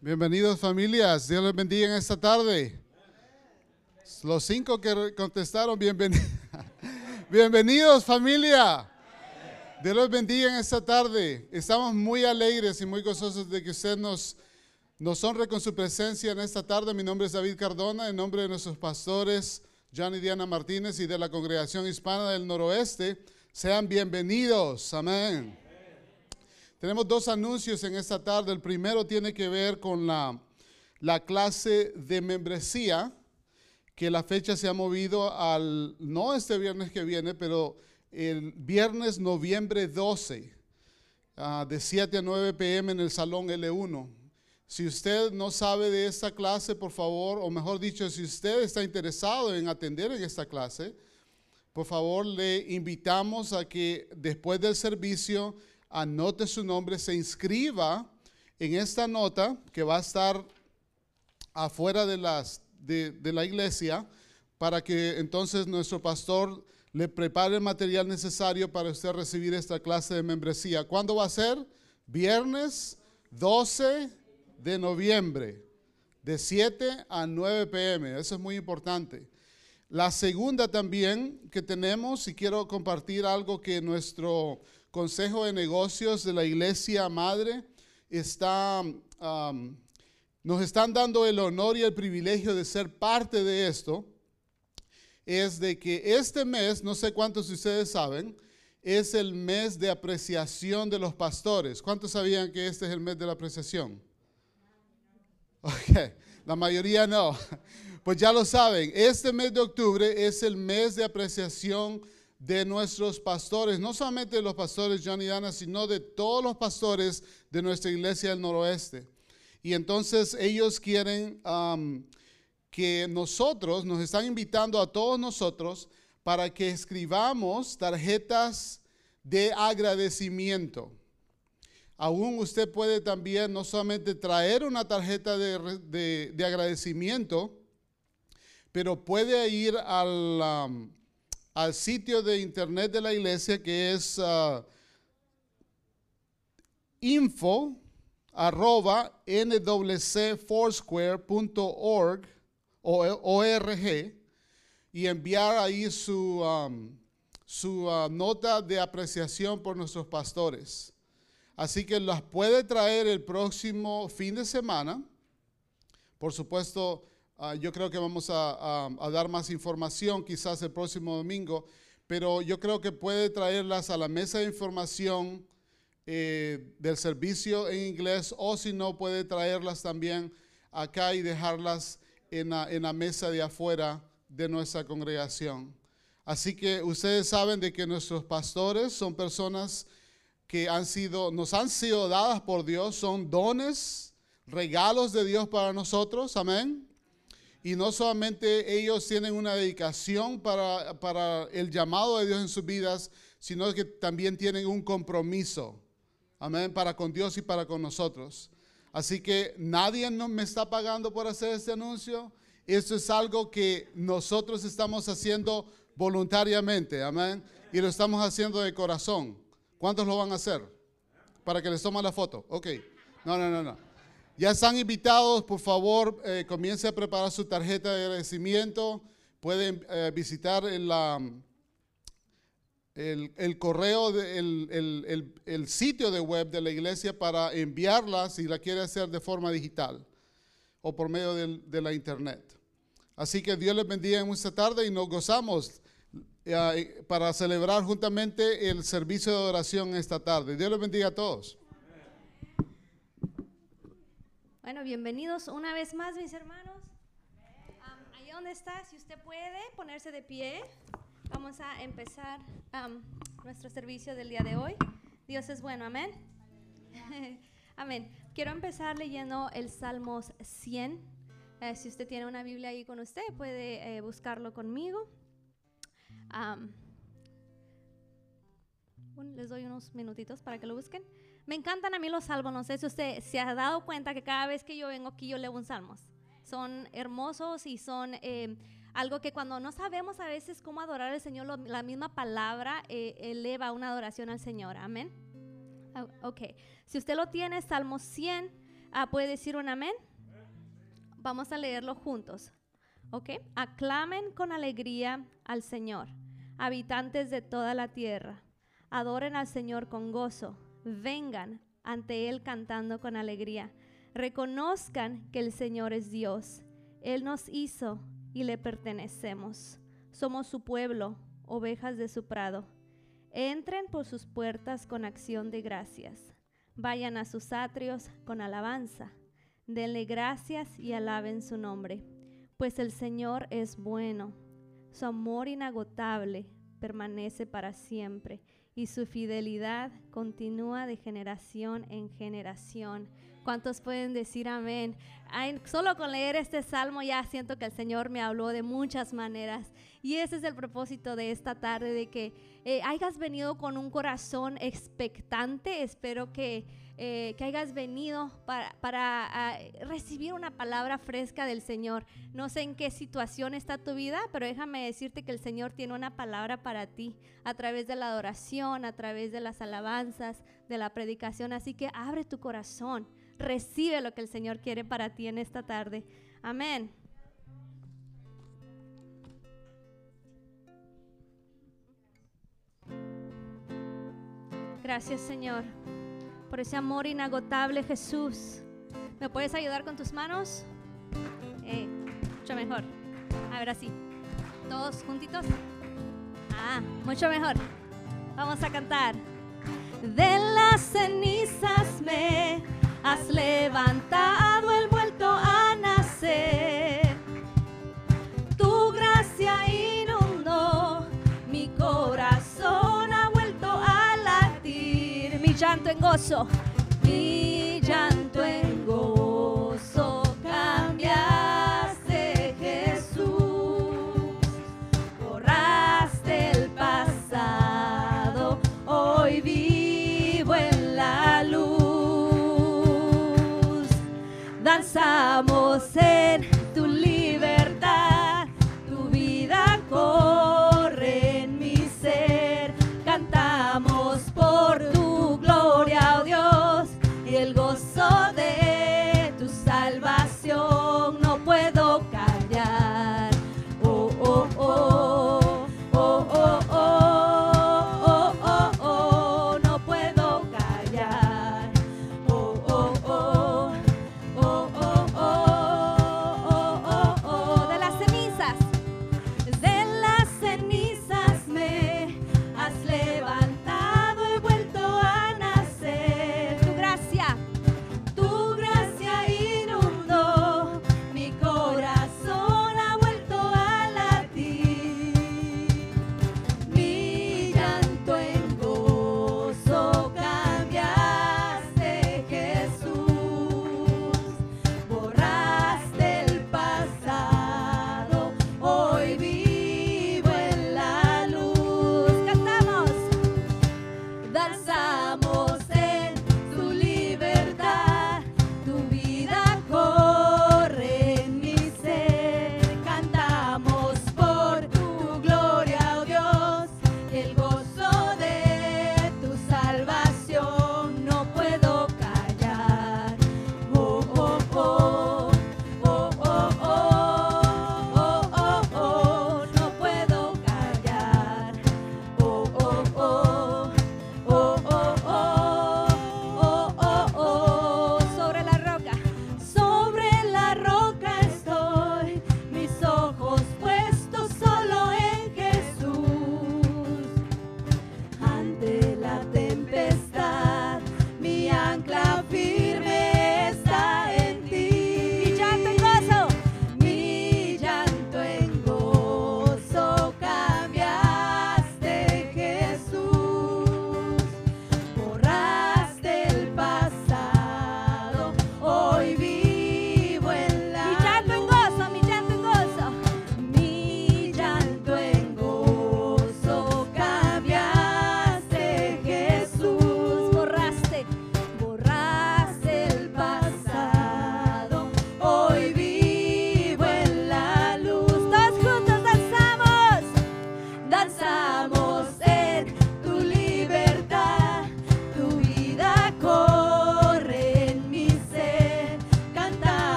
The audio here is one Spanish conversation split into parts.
Bienvenidos familias, Dios les bendiga en esta tarde. Los cinco que contestaron, bienvenidos. Bienvenidos familia. Dios los bendiga en esta tarde. Estamos muy alegres y muy gozosos de que usted nos, nos honre con su presencia en esta tarde. Mi nombre es David Cardona, en nombre de nuestros pastores John y Diana Martínez y de la Congregación Hispana del Noroeste. Sean bienvenidos. Amén. Tenemos dos anuncios en esta tarde. El primero tiene que ver con la, la clase de membresía, que la fecha se ha movido al, no este viernes que viene, pero el viernes noviembre 12, ah, de 7 a 9 pm en el Salón L1. Si usted no sabe de esta clase, por favor, o mejor dicho, si usted está interesado en atender en esta clase, por favor le invitamos a que después del servicio anote su nombre, se inscriba en esta nota que va a estar afuera de, de, la iglesia para que entonces nuestro pastor le prepare el material necesario para usted recibir esta clase de membresía. ¿Cuándo va a ser? Viernes 12 de noviembre, de 7 a 9 pm. Eso es muy importante. La segunda también que tenemos, y quiero compartir algo que nuestro Consejo de Negocios de la Iglesia Madre está, nos están dando el honor y el privilegio de ser parte de esto, es de que este mes, no sé cuántos de ustedes saben, es el mes de apreciación de los pastores. ¿Cuántos sabían que este es el mes de la apreciación? Ok, la mayoría no. Pues ya lo saben, este mes de octubre es el mes de apreciación de nuestros pastores, no solamente de los pastores John y Dana, sino de todos los pastores de nuestra iglesia del noroeste. Y entonces ellos quieren que nosotros, nos están invitando a todos nosotros para que escribamos tarjetas de agradecimiento. Aún usted puede también no solamente traer una tarjeta de, agradecimiento, pero puede ir al, al sitio de internet de la iglesia que es uh, info arroba nwcfoursquare.org y enviar ahí su, su uh, nota de apreciación por nuestros pastores. Así que las puede traer el próximo fin de semana. Por supuesto, Ah, yo creo que vamos a, dar más información quizás el próximo domingo, pero yo creo que puede traerlas a la mesa de información eh, del servicio en inglés o si no puede traerlas también acá y dejarlas en la, en la mesa de afuera de nuestra congregación. Así que ustedes saben de que nuestros pastores son personas que han sido, nos han sido dadas por Dios, son dones, regalos de Dios para nosotros, amén. Y no solamente ellos tienen una dedicación para, el llamado de Dios en sus vidas, sino que también tienen un compromiso, amén, para con Dios y para con nosotros. Así que nadie me está pagando por hacer este anuncio. Esto es algo que nosotros estamos haciendo voluntariamente, amén, y lo estamos haciendo de corazón. ¿Cuántos lo van a hacer? Para que les tomen la foto. Ok. No, no, no, no. Ya están invitados, por favor, eh, comience a preparar su tarjeta de agradecimiento. Pueden eh, visitar el, correo, el, sitio de web de la iglesia para enviarla si la quiere hacer de forma digital o por medio de, la internet. Así que Dios les bendiga en esta tarde y nos gozamos eh, para celebrar juntamente el servicio de oración esta tarde. Dios les bendiga a todos. Bueno, bienvenidos una vez más, mis hermanos. ahí donde está, si usted puede ponerse de pie, vamos a empezar nuestro servicio del día de hoy. Dios es bueno, amén. amén. Quiero empezar leyendo el Salmos 100. Eh, si usted tiene una Biblia ahí con usted, puede eh, buscarlo conmigo. les doy unos minutitos para que lo busquen. Me encantan a mí los salmos. No sé si usted se ha dado cuenta que cada vez que yo vengo aquí yo leo un salmos. Son hermosos y son eh, algo que cuando no sabemos a veces cómo adorar al Señor, la misma palabra eh, eleva una adoración al Señor. Amén. Ah, ok. Si usted lo tiene, Salmo 100. Ah, ¿Puede decir un amén? Vamos a leerlo juntos. ¿Ok? Aclamen con alegría al Señor, habitantes de toda la tierra. Adoren al Señor con gozo. Vengan ante Él cantando con alegría. Reconozcan que el Señor es Dios. Él nos hizo y le pertenecemos. Somos su pueblo, ovejas de su prado. Entren por sus puertas con acción de gracias. Vayan a sus atrios con alabanza. Denle gracias y alaben su nombre, pues el Señor es bueno. Su amor inagotable permanece para siempre y su fidelidad continúa de generación en generación. ¿Cuántos pueden decir amén? solo con leer este salmo ya siento que el Señor me habló de muchas maneras. Y ese es el propósito de esta tarde, de que eh, hayas venido con un corazón expectante. Espero que eh, que hayas venido para, ah, recibir una palabra fresca del Señor. No sé en qué situación está tu vida, pero déjame decirte que el Señor tiene una palabra para ti a través de la adoración, a través de las alabanzas, de la predicación. Así que abre tu corazón, recibe lo que el Señor quiere para ti en esta tarde. Amén. Gracias Señor por ese amor inagotable, Jesús. ¿Me puedes ayudar con tus manos? Eh, mucho mejor. A ver así. Todos juntitos. Ah, mucho mejor. Vamos a cantar. De las cenizas me has levantado, el gozo, mi llanto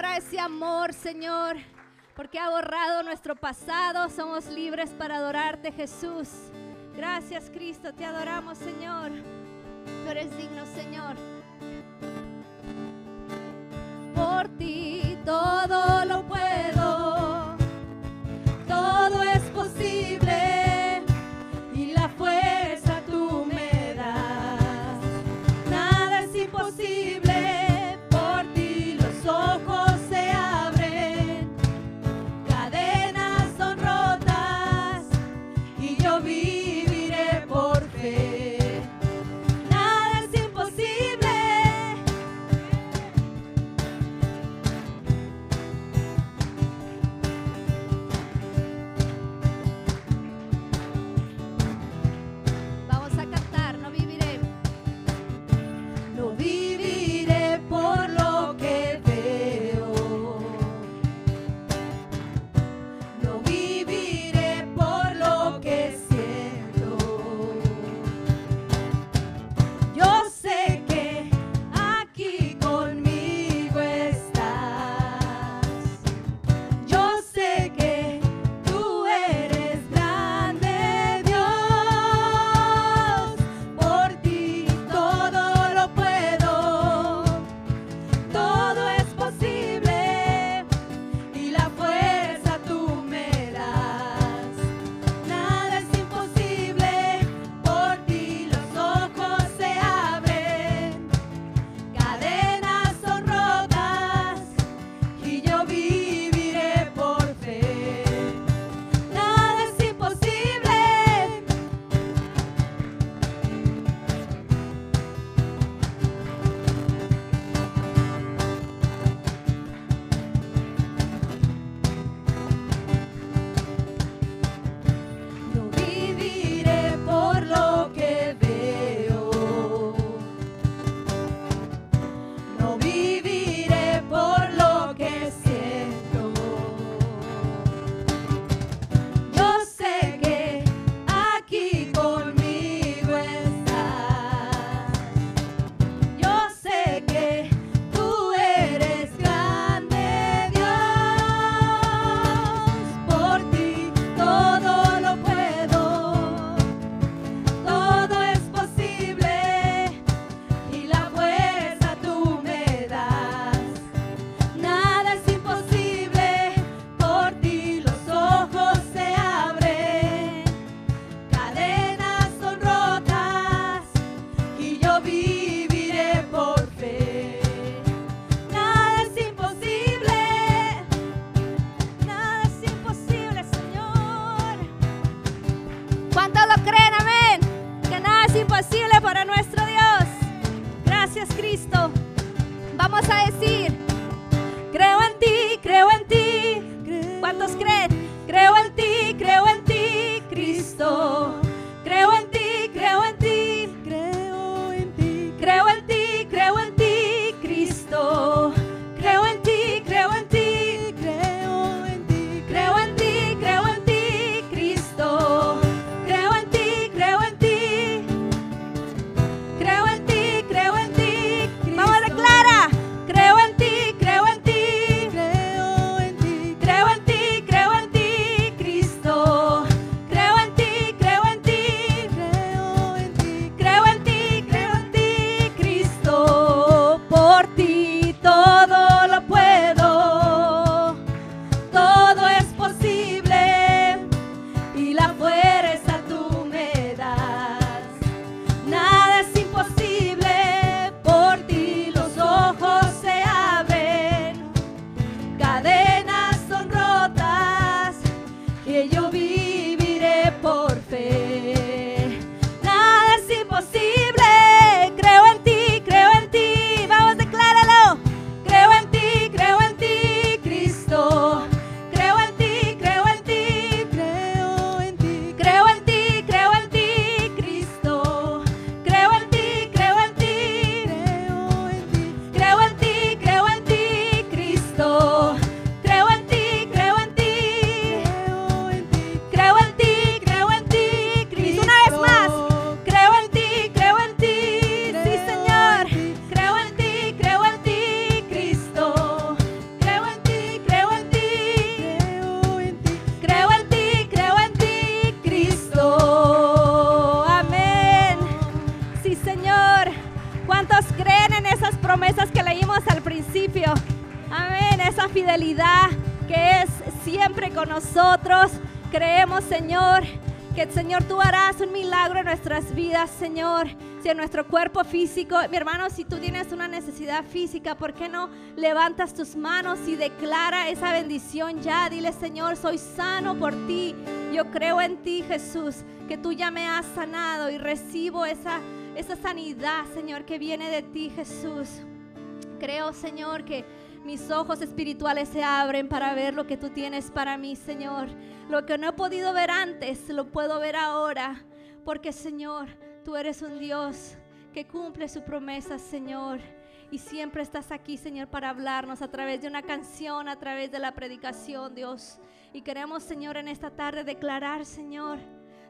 ahora ese amor, Señor, porque ha borrado nuestro pasado. Somos libres para adorarte, Jesús. Gracias, Cristo. Te adoramos, Señor. Nuestras vidas, Señor. Si en nuestro cuerpo físico, mi hermano, si tú tienes una necesidad física, ¿por qué no levantas tus manos y declara esa bendición ya? Dile, Señor, soy sano por ti. Yo creo en ti, Jesús, que tú ya me has sanado y recibo esa, esa sanidad, Señor, que viene de ti, Jesús. Creo, Señor, que mis ojos espirituales se abren para ver lo que tú tienes para mí, Señor. Lo que no he podido ver antes, lo puedo ver ahora. Porque, Señor, tú eres un Dios que cumple su promesa, Señor. Y siempre estás aquí, Señor, para hablarnos a través de una canción, a través de la predicación, Dios. Y queremos, Señor, en esta tarde declarar, Señor,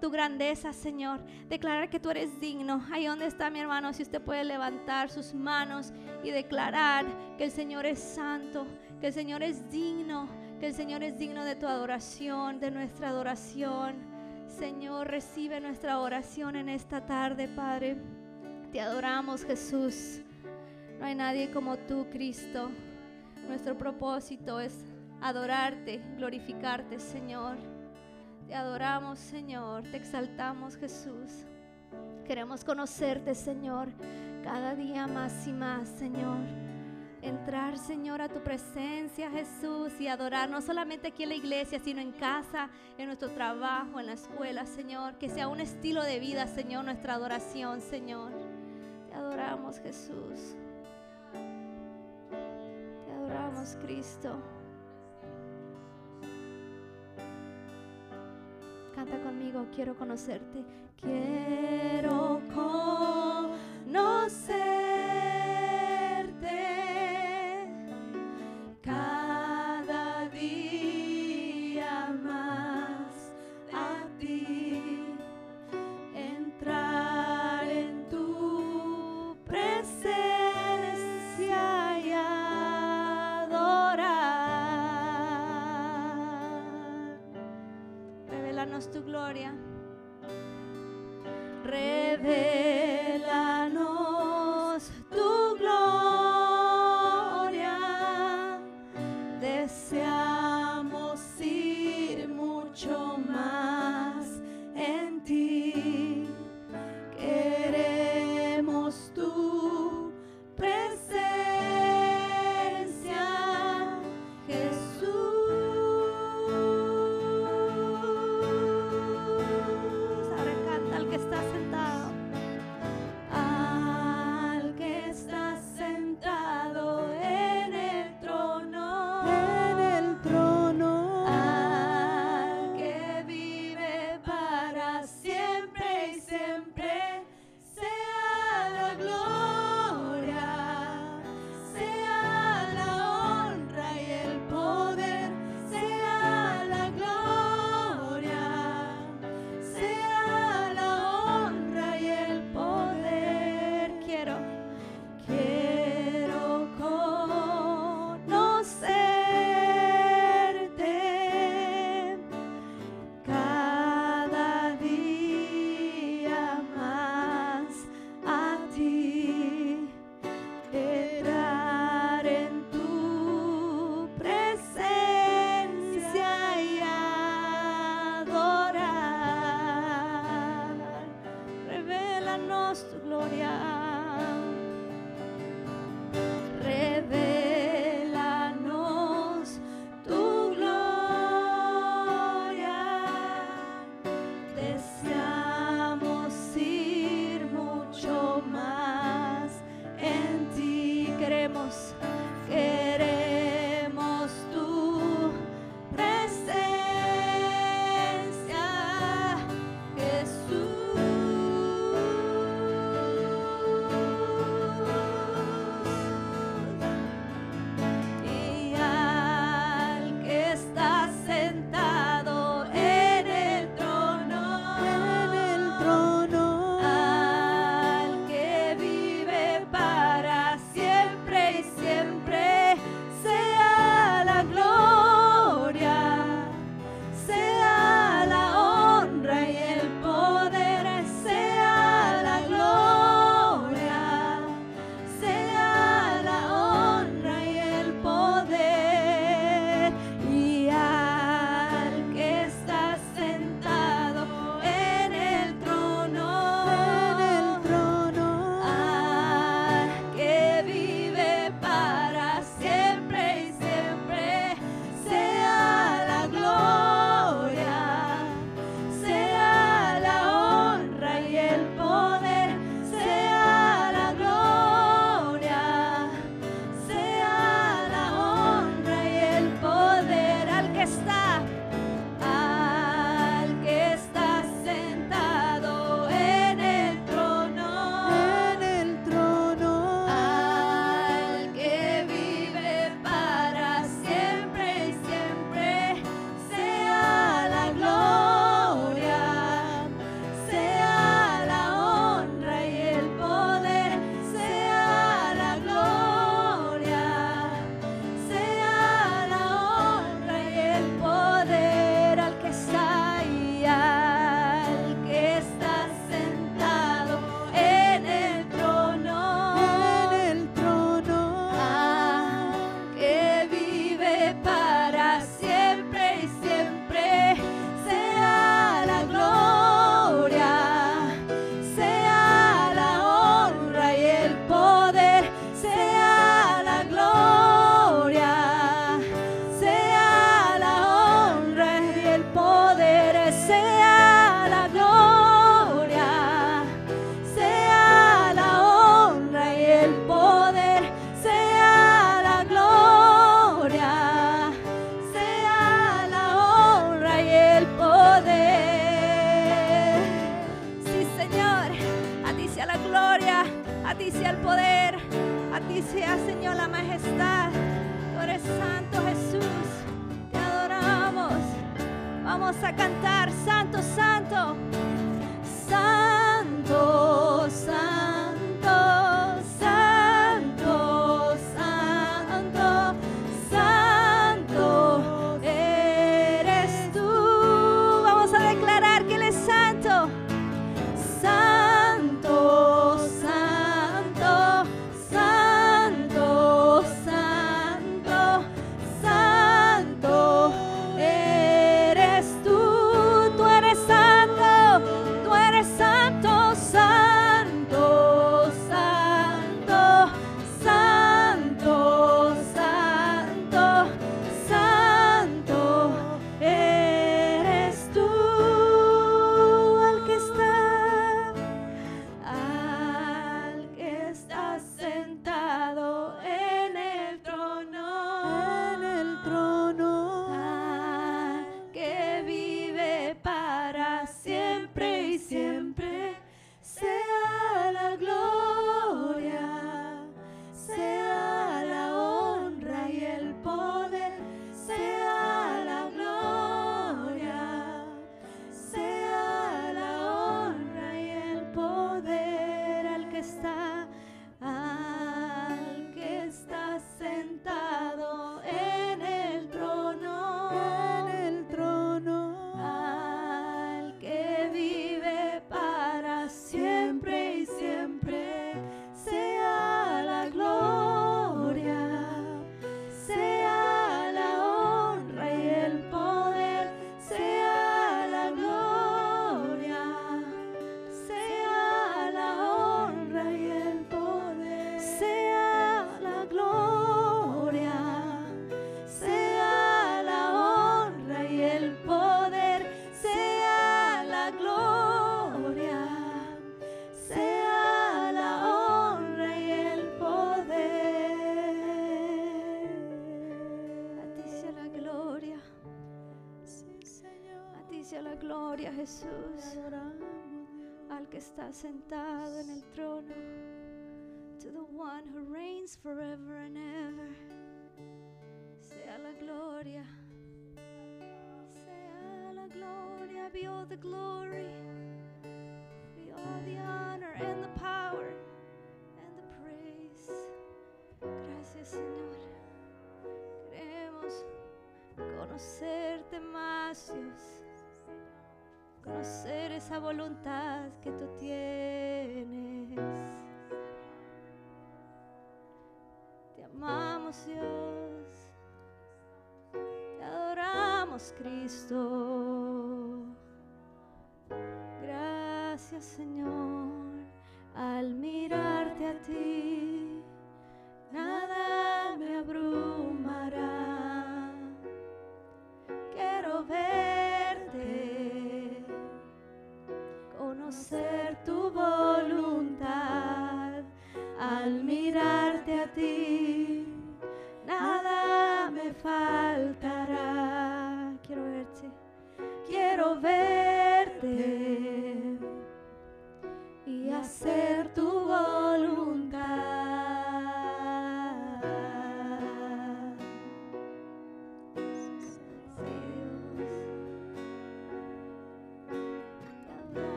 tu grandeza, Señor. Declarar que tú eres digno. Ahí donde está mi hermano, si usted puede levantar sus manos y declarar que el Señor es santo, que el Señor es digno, que el Señor es digno de tu adoración, de nuestra adoración. Señor, recibe nuestra oración en esta tarde, Padre. Te adoramos, Jesús. No hay nadie como tú, Cristo. Nuestro propósito es adorarte, glorificarte, Señor. Te adoramos, Señor. Te exaltamos, Jesús. Queremos conocerte, Señor, cada día más y más, Señor. Entrar, Señor, a tu presencia, Jesús, y adorar no solamente aquí en la iglesia, sino en casa, en nuestro trabajo, en la escuela, Señor. Que sea un estilo de vida, Señor, nuestra adoración, Señor. Te adoramos, Jesús. Te adoramos, Cristo. Canta conmigo, quiero conocerte. Quiero conocerte Revelanos tu gloria. Revelanos Jesús, al que está sentado en el trono, to the one who reigns forever and ever. Sea la gloria, sea la gloria, be all the glory, be all the honor and the power and the praise. Gracias, Señor. Queremos conocerte más, Dios conocer esa voluntad que tú tienes. Te amamos Dios, te adoramos Cristo. Gracias Señor.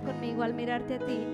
conmigo al mirarte a ti.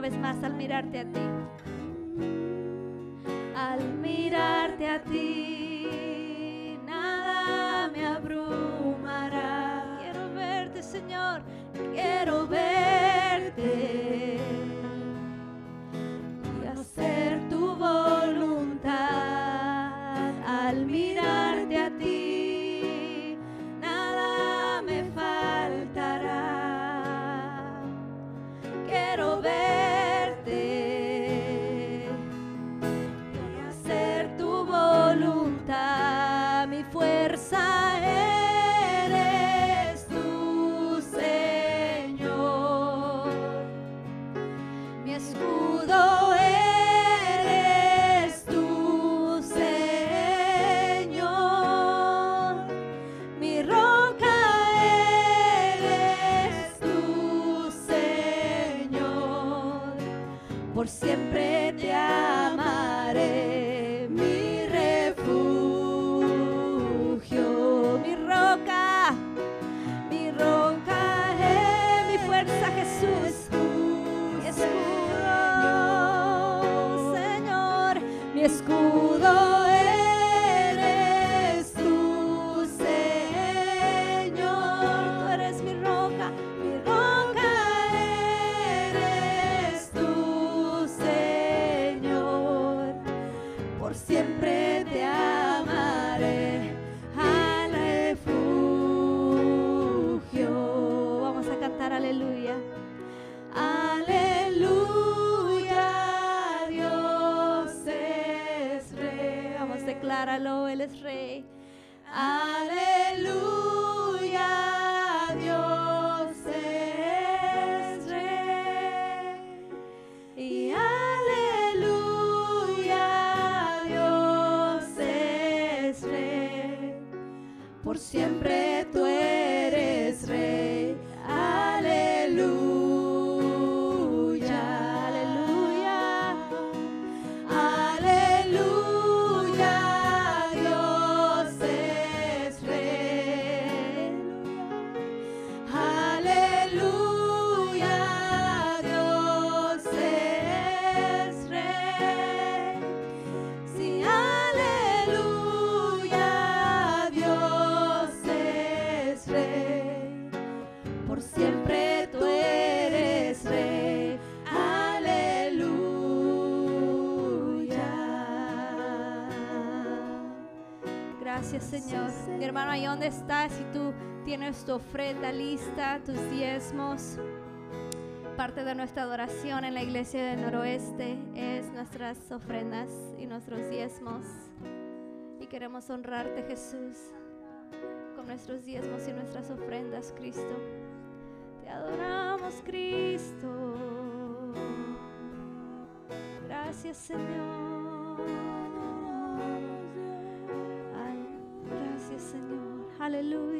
vez más. Señor. Mi hermano, ahí donde estás, si tú tienes tu ofrenda lista, tus diezmos, parte de nuestra adoración en la iglesia del noroeste es nuestras ofrendas y nuestros diezmos. Y queremos honrarte, Jesús, con nuestros diezmos y nuestras ofrendas, Cristo. Te adoramos, Cristo. Gracias, Señor. Hallelujah.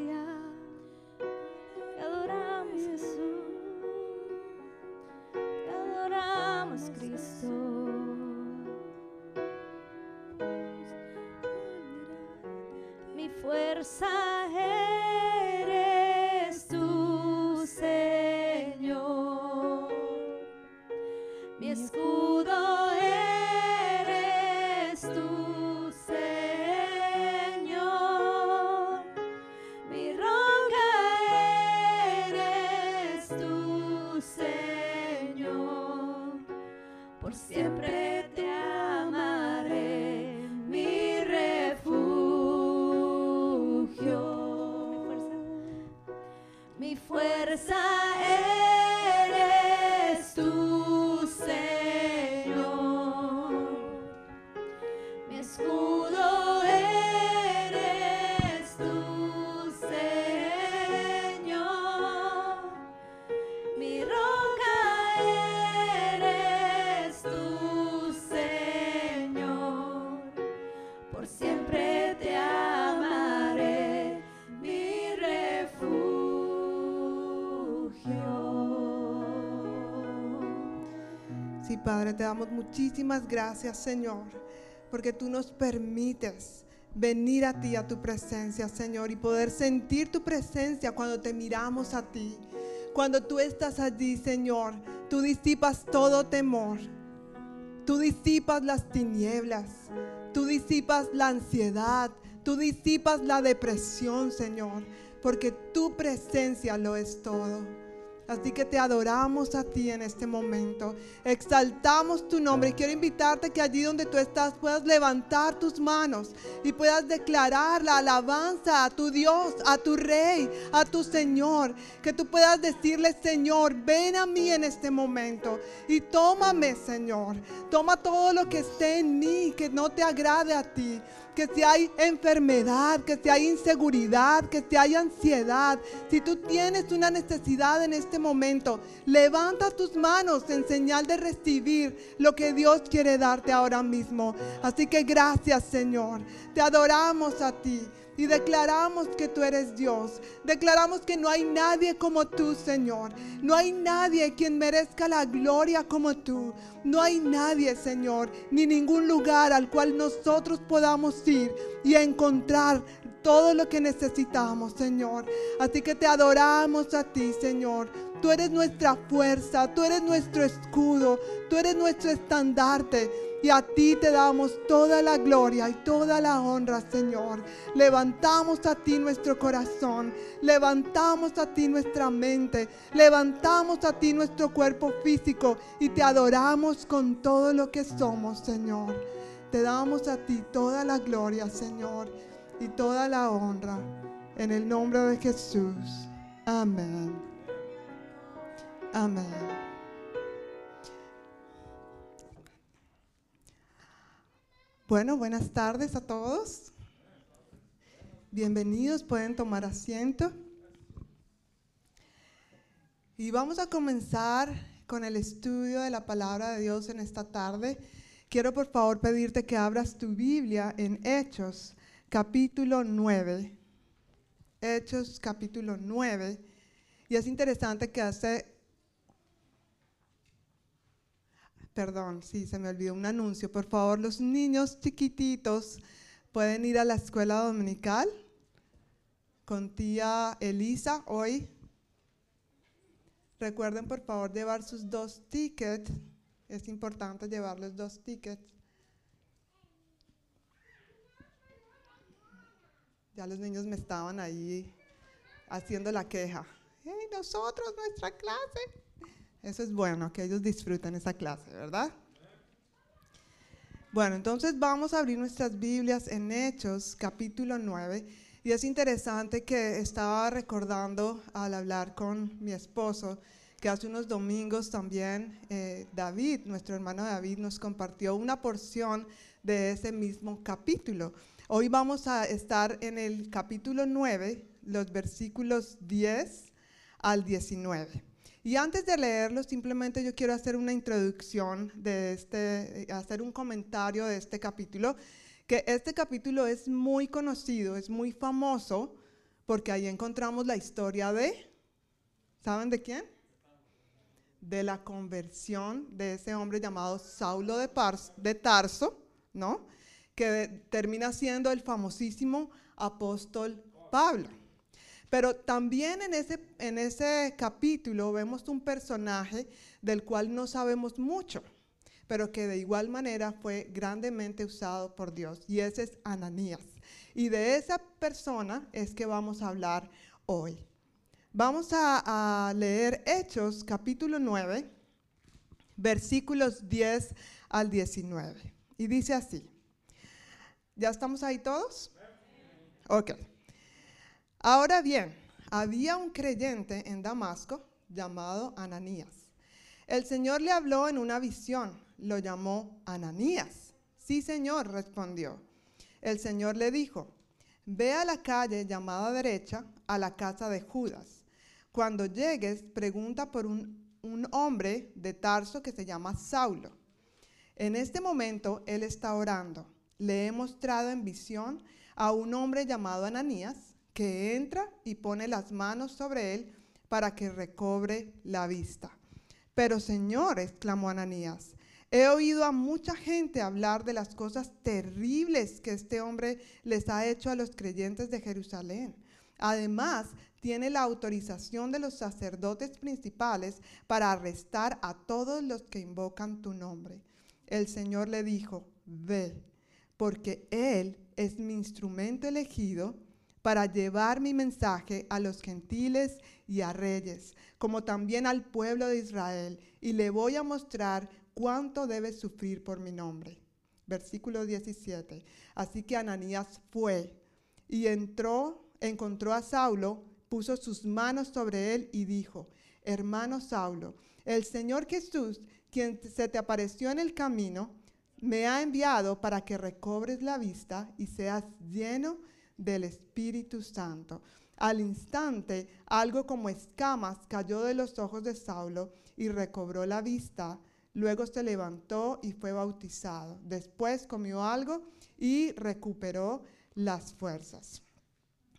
Padre, te damos muchísimas gracias, Señor, porque tú nos permites venir a ti, a tu presencia, Señor, y poder sentir tu presencia cuando te miramos a ti. Cuando tú estás allí, Señor, tú disipas todo temor. Tú disipas las tinieblas. Tú disipas la ansiedad. Tú disipas la depresión, Señor, porque tu presencia lo es todo. Así que te adoramos a ti en este momento. Exaltamos tu nombre. Quiero invitarte que allí donde tú estás puedas levantar tus manos y puedas declarar la alabanza a tu Dios, a tu Rey, a tu Señor. Que tú puedas decirle, Señor, ven a mí en este momento y tómame, Señor. Toma todo lo que esté en mí que no te agrade a ti que si hay enfermedad, que si hay inseguridad, que si hay ansiedad, si tú tienes una necesidad en este momento, levanta tus manos en señal de recibir lo que Dios quiere darte ahora mismo. Así que gracias Señor, te adoramos a ti. Y declaramos que tú eres Dios. Declaramos que no hay nadie como tú, Señor. No hay nadie quien merezca la gloria como tú. No hay nadie, Señor, ni ningún lugar al cual nosotros podamos ir y encontrar todo lo que necesitamos, Señor. Así que te adoramos a ti, Señor. Tú eres nuestra fuerza, tú eres nuestro escudo, tú eres nuestro estandarte. Y a ti te damos toda la gloria y toda la honra, Señor. Levantamos a ti nuestro corazón, levantamos a ti nuestra mente, levantamos a ti nuestro cuerpo físico y te adoramos con todo lo que somos, Señor. Te damos a ti toda la gloria, Señor, y toda la honra. En el nombre de Jesús. Amén. Amén. Bueno, buenas tardes a todos. Bienvenidos, pueden tomar asiento. Y vamos a comenzar con el estudio de la palabra de Dios en esta tarde. Quiero por favor pedirte que abras tu Biblia en Hechos, capítulo 9. Hechos, capítulo 9. Y es interesante que hace Perdón, sí, se me olvidó un anuncio. Por favor, los niños chiquititos pueden ir a la escuela dominical con tía Elisa hoy. Recuerden, por favor, llevar sus dos tickets. Es importante llevar los dos tickets. Ya los niños me estaban ahí haciendo la queja. ¡Hey, nosotros, nuestra clase! Eso es bueno, que ellos disfruten esa clase, ¿verdad? Bueno, entonces vamos a abrir nuestras Biblias en Hechos, capítulo 9. Y es interesante que estaba recordando al hablar con mi esposo que hace unos domingos también eh, David, nuestro hermano David, nos compartió una porción de ese mismo capítulo. Hoy vamos a estar en el capítulo 9, los versículos 10 al 19. Y antes de leerlo, simplemente yo quiero hacer una introducción de este, hacer un comentario de este capítulo, que este capítulo es muy conocido, es muy famoso, porque ahí encontramos la historia de, ¿saben de quién? De la conversión de ese hombre llamado Saulo de, de Tarso, ¿no? Que termina siendo el famosísimo apóstol Pablo. Pero también en ese, en ese capítulo vemos un personaje del cual no sabemos mucho, pero que de igual manera fue grandemente usado por Dios, y ese es Ananías. Y de esa persona es que vamos a hablar hoy. Vamos a, a leer Hechos capítulo 9, versículos 10 al 19. Y dice así. ¿Ya estamos ahí todos? Ok. Ahora bien, había un creyente en Damasco llamado Ananías. El Señor le habló en una visión, lo llamó Ananías. Sí, Señor, respondió. El Señor le dijo, ve a la calle llamada derecha, a la casa de Judas. Cuando llegues, pregunta por un, hombre de Tarso que se llama Saulo. En este momento él está orando. Le he mostrado en visión a un hombre llamado Ananías que entra y pone las manos sobre él para que recobre la vista. Pero Señor, exclamó Ananías, he oído a mucha gente hablar de las cosas terribles que este hombre les ha hecho a los creyentes de Jerusalén. Además, tiene la autorización de los sacerdotes principales para arrestar a todos los que invocan tu nombre. El Señor le dijo, ve, porque Él es mi instrumento elegido para llevar mi mensaje a los gentiles y a reyes, como también al pueblo de Israel, y le voy a mostrar cuánto debe sufrir por mi nombre. Versículo 17. Así que Ananías fue y entró, encontró a Saulo, puso sus manos sobre él y dijo, hermano Saulo, el Señor Jesús, quien se te apareció en el camino, me ha enviado para que recobres la vista y seas lleno del Espíritu Santo. Al instante, algo como escamas cayó de los ojos de Saulo y recobró la vista. Luego se levantó y fue bautizado. Después comió algo y recuperó las fuerzas.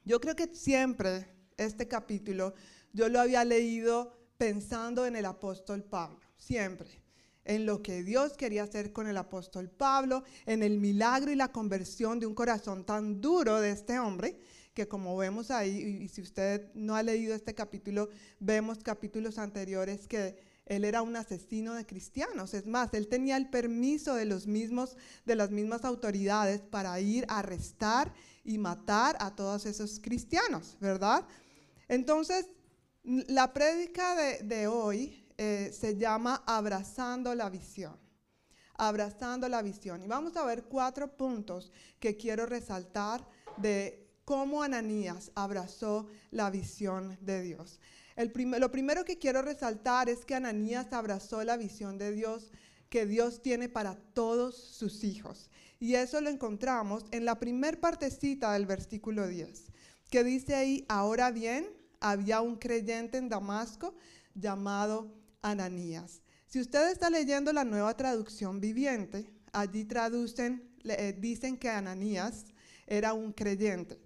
Yo creo que siempre este capítulo yo lo había leído pensando en el apóstol Pablo, siempre en lo que Dios quería hacer con el apóstol Pablo, en el milagro y la conversión de un corazón tan duro de este hombre, que como vemos ahí, y si usted no ha leído este capítulo, vemos capítulos anteriores que él era un asesino de cristianos. Es más, él tenía el permiso de los mismos, de las mismas autoridades para ir a arrestar y matar a todos esos cristianos, ¿verdad? Entonces, la prédica de, de hoy eh, se llama Abrazando la visión. Abrazando la visión. Y vamos a ver cuatro puntos que quiero resaltar de cómo Ananías abrazó la visión de Dios. Lo primero que quiero resaltar es que Ananías abrazó la visión de Dios que Dios tiene para todos sus hijos. Y eso lo encontramos en la primer partecita del versículo 10, que dice ahí, ahora bien, había un creyente en Damasco llamado Ananías. Si usted está leyendo la nueva traducción viviente, allí traducen, eh, dicen que Ananías era un creyente.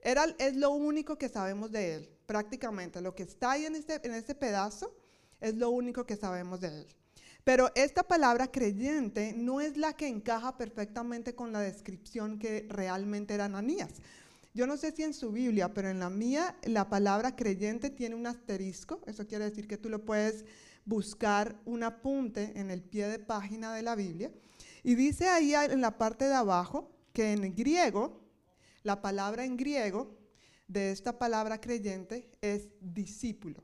Era, es lo único que sabemos de él, prácticamente. Lo que está ahí en este, en este pedazo es lo único que sabemos de él. Pero esta palabra creyente no es la que encaja perfectamente con la descripción que realmente era Ananías. Yo no sé si en su Biblia, pero en la mía la palabra creyente tiene un asterisco. Eso quiere decir que tú lo puedes buscar un apunte en el pie de página de la Biblia. Y dice ahí en la parte de abajo que en griego, la palabra en griego de esta palabra creyente es discípulo.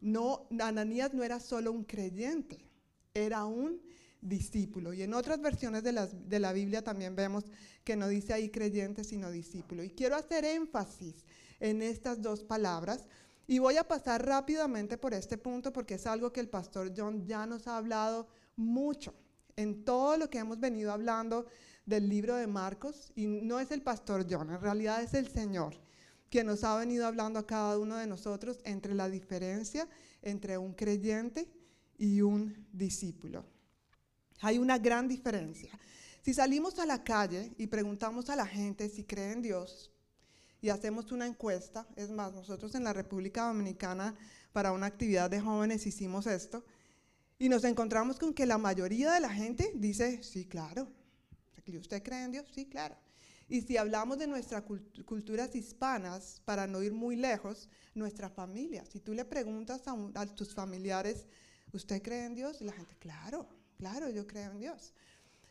No, Ananías no era solo un creyente, era un discípulo. Y en otras versiones de, de la Biblia también vemos que no dice ahí creyente, sino discípulo. Y quiero hacer énfasis en estas dos palabras y voy a pasar rápidamente por este punto porque es algo que el pastor John ya nos ha hablado mucho en todo lo que hemos venido hablando del libro de Marcos. Y no es el pastor John, en realidad es el Señor que nos ha venido hablando a cada uno de nosotros entre la diferencia entre un creyente y un discípulo. Hay una gran diferencia. Si salimos a la calle y preguntamos a la gente si cree en Dios, y hacemos una encuesta. Es más, nosotros en la República Dominicana para una actividad de jóvenes hicimos esto y nos encontramos con que la mayoría de la gente dice, sí, claro. ¿Usted cree en Dios? Sí, claro. Y si hablamos de nuestras culturas hispanas, para no ir muy lejos, nuestra familia. Si tú le preguntas a, tus familiares, ¿usted cree en Dios? Y la gente, claro, claro, yo creo en Dios.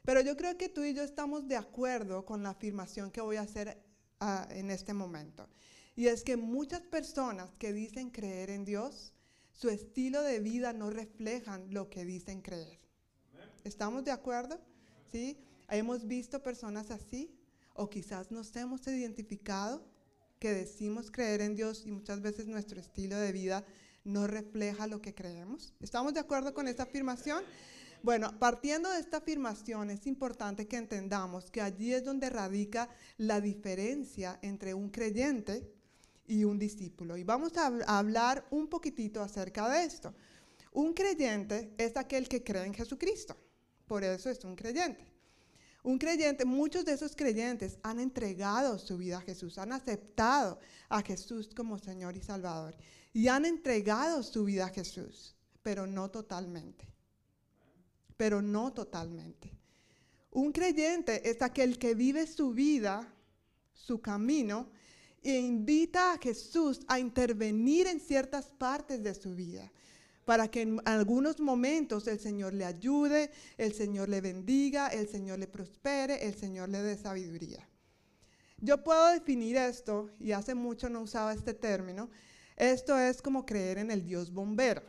Pero yo creo que tú y yo estamos de acuerdo con la afirmación que voy a hacer en este momento. Y es que muchas personas que dicen creer en Dios, su estilo de vida no reflejan lo que dicen creer. ¿Estamos de acuerdo? ¿Sí? Hemos visto personas así o quizás nos hemos identificado que decimos creer en Dios y muchas veces nuestro estilo de vida no refleja lo que creemos. ¿Estamos de acuerdo con esta afirmación? Bueno, partiendo de esta afirmación, es importante que entendamos que allí es donde radica la diferencia entre un creyente y un discípulo. Y vamos a, hablar un poquitito acerca de esto. Un creyente es aquel que cree en Jesucristo. Por eso es un creyente. Un creyente, muchos de esos creyentes han entregado su vida a Jesús, han aceptado a Jesús como Señor y Salvador y han entregado su vida a Jesús, pero no totalmente. Pero no totalmente. Un creyente es aquel que vive su vida, su camino, e invita a Jesús a intervenir en ciertas partes de su vida para que en algunos momentos el Señor le ayude, el Señor le bendiga, el Señor le prospere, el Señor le dé sabiduría. Yo puedo definir esto, y hace mucho no usaba este término, esto es como creer en el Dios bombero.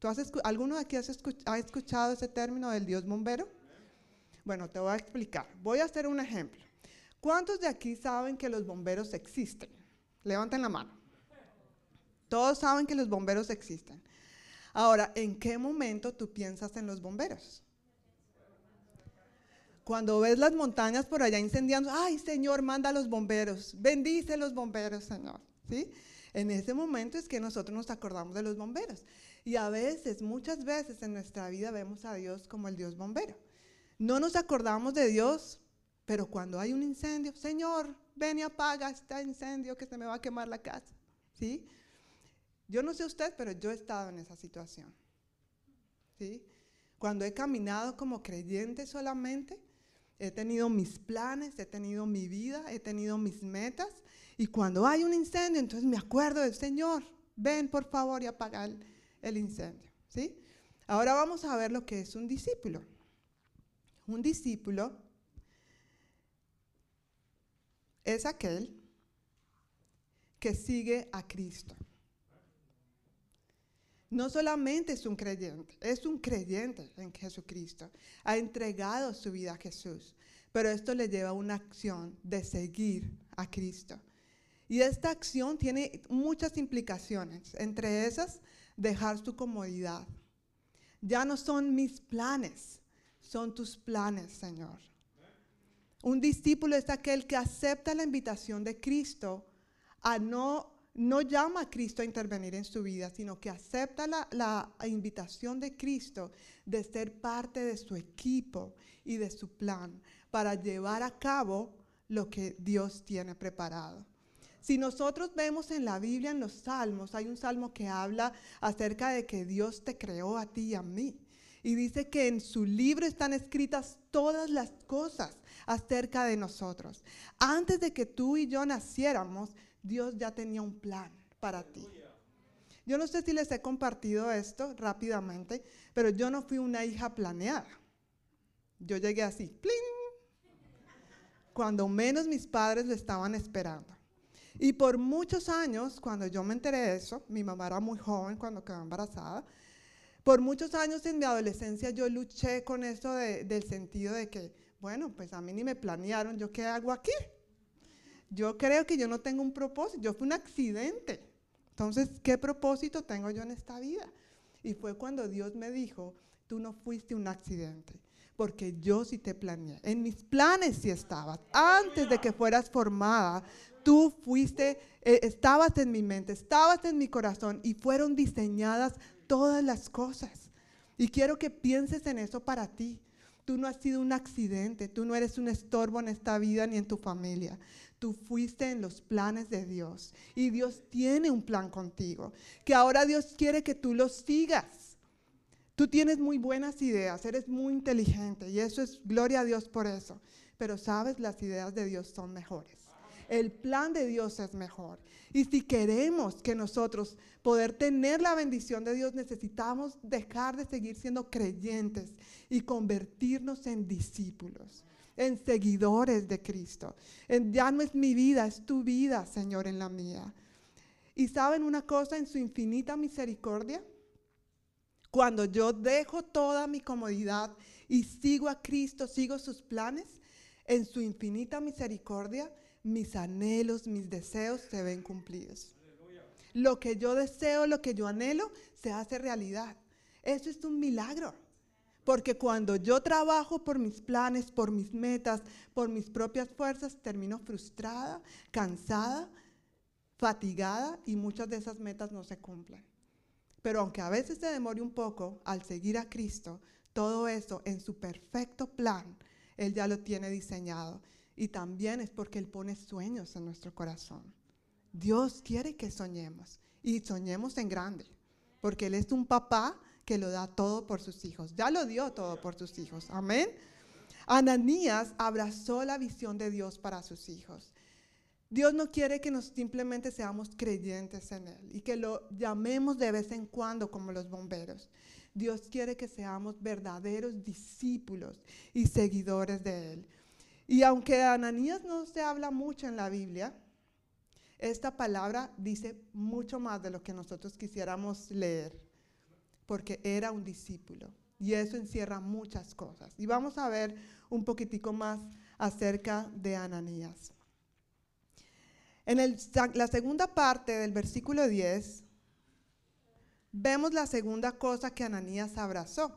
¿Tú has ¿Alguno de aquí ha escuchado ese término del Dios bombero? Bueno, te voy a explicar. Voy a hacer un ejemplo. ¿Cuántos de aquí saben que los bomberos existen? Levanten la mano. Todos saben que los bomberos existen. Ahora, ¿en qué momento tú piensas en los bomberos? Cuando ves las montañas por allá incendiando, ay Señor, manda a los bomberos, bendice a los bomberos, Señor. ¿Sí? En ese momento es que nosotros nos acordamos de los bomberos. Y a veces, muchas veces en nuestra vida vemos a Dios como el Dios bombero. No nos acordamos de Dios, pero cuando hay un incendio, Señor, ven y apaga este incendio que se me va a quemar la casa. ¿Sí? Yo no sé usted, pero yo he estado en esa situación. ¿Sí? Cuando he caminado como creyente solamente, he tenido mis planes, he tenido mi vida, he tenido mis metas. Y cuando hay un incendio, entonces me acuerdo del Señor, ven por favor y apaga el, el incendio. ¿Sí? Ahora vamos a ver lo que es un discípulo. Un discípulo es aquel que sigue a Cristo no solamente es un creyente, es un creyente en Jesucristo. Ha entregado su vida a Jesús, pero esto le lleva a una acción de seguir a Cristo. Y esta acción tiene muchas implicaciones, entre esas dejar su comodidad. Ya no son mis planes, son tus planes, Señor. Un discípulo es aquel que acepta la invitación de Cristo a no no llama a Cristo a intervenir en su vida, sino que acepta la, invitación de Cristo de ser parte de su equipo y de su plan para llevar a cabo lo que Dios tiene preparado. Si nosotros vemos en la Biblia, en los salmos, hay un salmo que habla acerca de que Dios te creó a ti y a mí. Y dice que en su libro están escritas todas las cosas acerca de nosotros. Antes de que tú y yo naciéramos, Dios ya tenía un plan para ti. Yo no sé si les he compartido esto rápidamente, pero yo no fui una hija planeada. Yo llegué así, ¡plin! Cuando menos mis padres lo estaban esperando. Y por muchos años, cuando yo me enteré de eso, mi mamá era muy joven cuando quedó embarazada, por muchos años en mi adolescencia yo luché con eso del sentido de que, bueno, pues a mí ni me planearon, ¿yo qué hago aquí? yo creo que yo no tengo un propósito, yo fui un accidente. Entonces, ¿qué propósito tengo yo en esta vida? Y fue cuando Dios me dijo, tú no fuiste un accidente, porque yo sí te planeé. En mis planes sí estabas. Antes de que fueras formada, tú fuiste, eh, estabas en mi mente, estabas en mi corazón y fueron diseñadas todas las cosas. Y quiero que pienses en eso para ti. Tú no has sido un accidente, tú no eres un estorbo en esta vida ni en tu familia. Tú fuiste en los planes de Dios y Dios tiene un plan contigo, que ahora Dios quiere que tú lo sigas. Tú tienes muy buenas ideas, eres muy inteligente y eso es gloria a Dios por eso. Pero sabes, las ideas de Dios son mejores. El plan de Dios es mejor. Y si queremos que nosotros poder tener la bendición de Dios, necesitamos dejar de seguir siendo creyentes y convertirnos en discípulos en seguidores de Cristo. ya no es mi vida, es tu vida, Señor, en la mía. Y saben una cosa, en su infinita misericordia, cuando yo dejo toda mi comodidad y sigo a Cristo, sigo sus planes, en su infinita misericordia, mis anhelos, mis deseos se ven cumplidos. Lo que yo deseo, lo que yo anhelo, se hace realidad. Eso es un milagro. Porque cuando yo trabajo por mis planes, por mis metas, por mis propias fuerzas, termino frustrada, cansada, fatigada y muchas de esas metas no se cumplen. Pero aunque a veces se demore un poco al seguir a Cristo, todo eso en su perfecto plan, Él ya lo tiene diseñado. Y también es porque Él pone sueños en nuestro corazón. Dios quiere que soñemos y soñemos en grande, porque Él es un papá que lo da todo por sus hijos. Ya lo dio todo por sus hijos. Amén. Ananías abrazó la visión de Dios para sus hijos. Dios no quiere que nos simplemente seamos creyentes en Él y que lo llamemos de vez en cuando como los bomberos. Dios quiere que seamos verdaderos discípulos y seguidores de Él. Y aunque Ananías no se habla mucho en la Biblia, esta palabra dice mucho más de lo que nosotros quisiéramos leer, porque era un discípulo. Y eso encierra muchas cosas. Y vamos a ver un poquitico más acerca de Ananías. En la segunda parte del versículo 10, vemos la segunda cosa que Ananías abrazó.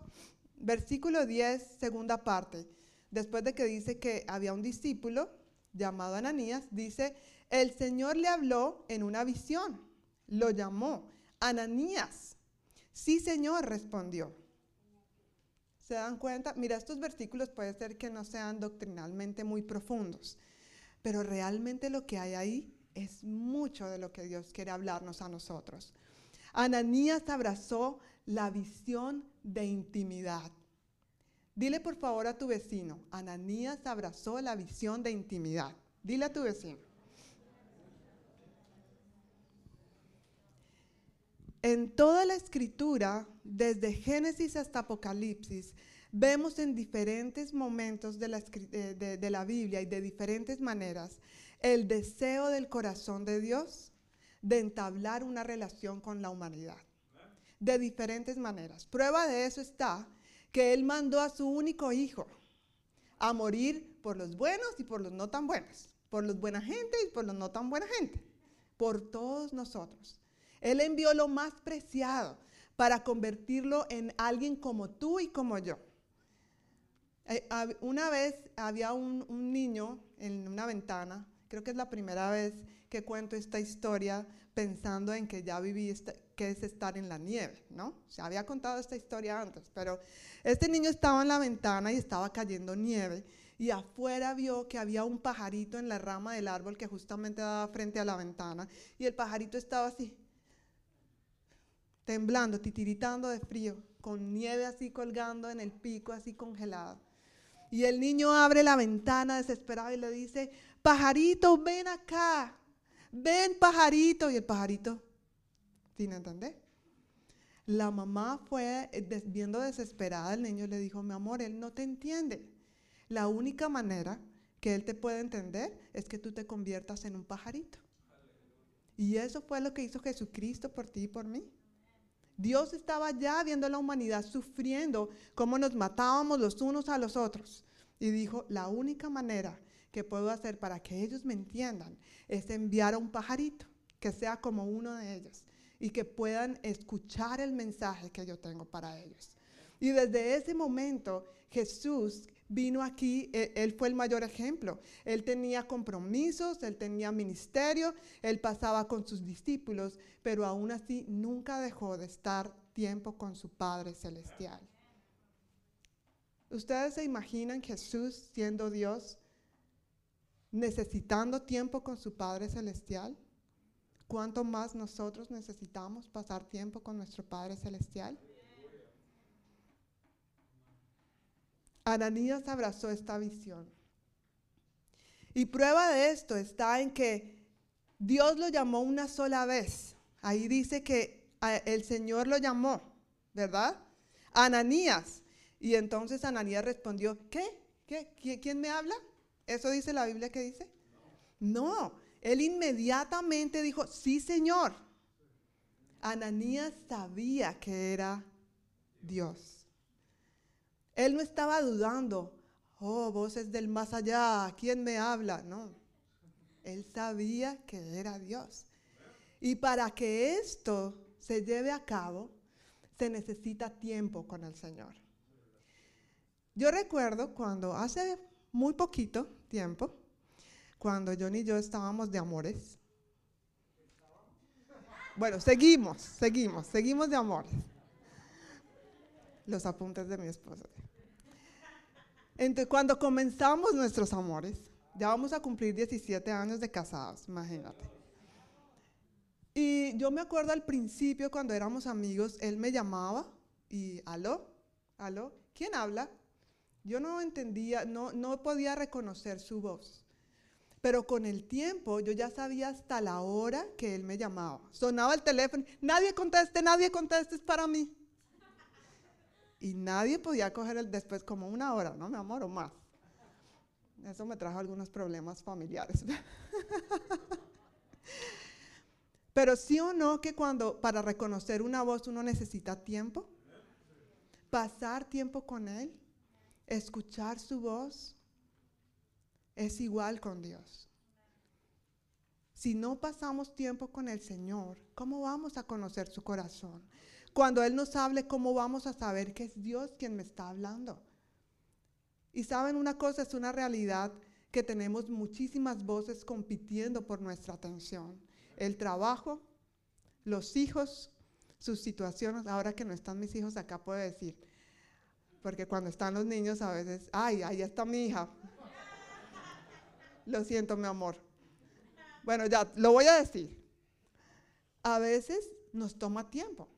Versículo 10, segunda parte. Después de que dice que había un discípulo llamado Ananías, dice, el Señor le habló en una visión, lo llamó, Ananías. Sí, Señor, respondió. ¿Se dan cuenta? Mira, estos versículos puede ser que no sean doctrinalmente muy profundos, pero realmente lo que hay ahí es mucho de lo que Dios quiere hablarnos a nosotros. Ananías abrazó la visión de intimidad. Dile por favor a tu vecino, Ananías abrazó la visión de intimidad. Dile a tu vecino. En toda la escritura, desde Génesis hasta Apocalipsis, vemos en diferentes momentos de la, de, la, Biblia y de diferentes maneras el deseo del corazón de Dios de entablar una relación con la humanidad. De diferentes maneras. Prueba de eso está que Él mandó a su único hijo a morir por los buenos y por los no tan buenos. Por los buena gente y por los no tan buena gente. Por todos nosotros. Él envió lo más preciado para convertirlo en alguien como tú y como yo. Eh, una vez había un, niño en una ventana, creo que es la primera vez que cuento esta historia pensando en que ya viví que es estar en la nieve, ¿no? Se había contado esta historia antes, pero este niño estaba en la ventana y estaba cayendo nieve y afuera vio que había un pajarito en la rama del árbol que justamente daba frente a la ventana y el pajarito estaba así temblando, titiritando de frío, con nieve así colgando en el pico, así congelado. Y el niño abre la ventana desesperado y le dice, pajarito, ven acá, ven pajarito. Y el pajarito, sin entender. La mamá fue viendo desesperada, el niño le dijo, mi amor, él no te entiende. La única manera que él te puede entender es que tú te conviertas en un pajarito. Y eso fue lo que hizo Jesucristo por ti y por mí. Dios estaba ya viendo a la humanidad sufriendo cómo nos matábamos los unos a los otros. Y dijo, la única manera que puedo hacer para que ellos me entiendan es enviar a un pajarito que sea como uno de ellos y que puedan escuchar el mensaje que yo tengo para ellos. Y desde ese momento Jesús vino aquí, e, él, fue el mayor ejemplo. Él tenía compromisos, él tenía ministerio, él pasaba con sus discípulos, pero aún así nunca dejó de estar tiempo con su Padre Celestial. ¿Ustedes se imaginan Jesús siendo Dios necesitando tiempo con su Padre Celestial? ¿Cuánto más nosotros necesitamos pasar tiempo con nuestro Padre Celestial? Ananías abrazó esta visión. Y prueba de esto está en que Dios lo llamó una sola vez. Ahí dice que el Señor lo llamó, ¿verdad? Ananías. Y entonces Ananías respondió, ¿qué? ¿Qué? ¿Quién me habla? ¿Eso dice la Biblia que dice? No, él inmediatamente dijo, sí, Señor. Ananías sabía que era Dios. Él no estaba dudando, oh, voces del más allá, ¿quién me habla? No. Él sabía que era Dios. Y para que esto se lleve a cabo, se necesita tiempo con el Señor. Yo recuerdo cuando hace muy poquito tiempo, cuando John y yo estábamos de amores. Bueno, seguimos, seguimos, seguimos de amores. Los apuntes de mi esposo. Entonces, cuando comenzamos nuestros amores, ya vamos a cumplir 17 años de casados, imagínate. Y yo me acuerdo al principio cuando éramos amigos, él me llamaba y, aló, aló, ¿quién habla? Yo no entendía, no, no podía reconocer su voz. Pero con el tiempo yo ya sabía hasta la hora que él me llamaba. Sonaba el teléfono, nadie conteste, nadie conteste, es para mí. Y nadie podía coger el después como una hora, ¿no, mi amor? O más. Eso me trajo algunos problemas familiares. Pero sí o no que cuando para reconocer una voz uno necesita tiempo, pasar tiempo con Él, escuchar su voz, es igual con Dios. Si no pasamos tiempo con el Señor, ¿cómo vamos a conocer su corazón? Cuando Él nos hable, ¿cómo vamos a saber que es Dios quien me está hablando? Y saben una cosa, es una realidad que tenemos muchísimas voces compitiendo por nuestra atención el trabajo, los hijos, sus situaciones. Ahora que no están mis hijos acá puedo decir, porque cuando están los niños a veces, ay, ahí está mi hija. Lo siento, mi amor. Bueno, ya, lo voy a decir. A veces nos toma tiempo.